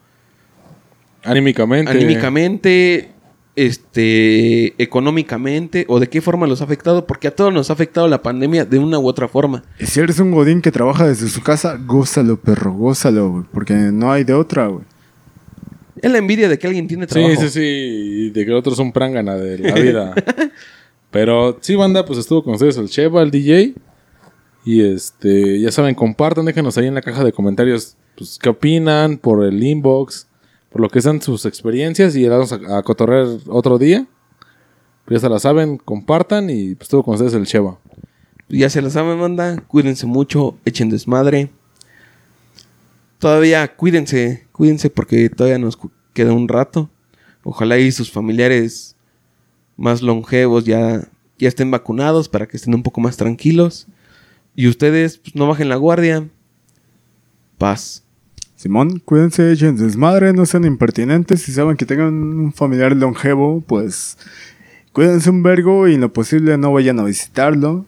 Anímicamente. anímicamente. Este económicamente o de qué forma los ha afectado, porque a todos nos ha afectado la pandemia de una u otra forma. Y si eres un godín que trabaja desde su casa, gózalo, perro, gózalo, güey. Porque no hay de otra, güey. Es la envidia de que alguien tiene trabajo. Sí, sí, sí. Y de que otros son prángana de la vida. Pero sí, banda, pues estuvo con ustedes el Cheva, el DJ. Y este, ya saben, compartan, déjenos ahí en la caja de comentarios, pues, qué opinan por el inbox, por lo que sean sus experiencias y vamos a, a cotorrear otro día. Pues ya se la saben, compartan y pues estuvo con ustedes el Cheva. Ya se la saben, manda. Cuídense mucho, echen desmadre. Todavía cuídense, cuídense porque todavía nos queda un rato. Ojalá y sus familiares más longevos ya, ya estén vacunados para que estén un poco más tranquilos. Y ustedes pues, no bajen la guardia. Paz. Simón, cuídense, echen desmadre, no sean impertinentes. Si saben que tengan un familiar longevo, pues cuídense un vergo y en lo posible no vayan a visitarlo.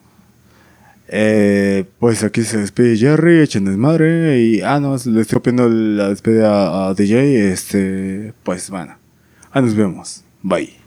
Eh, pues aquí se despide Jerry, echen desmadre. Y ah, no, le estoy pidiendo la despedida a, DJ. Este, pues bueno, ahí nos vemos. Bye.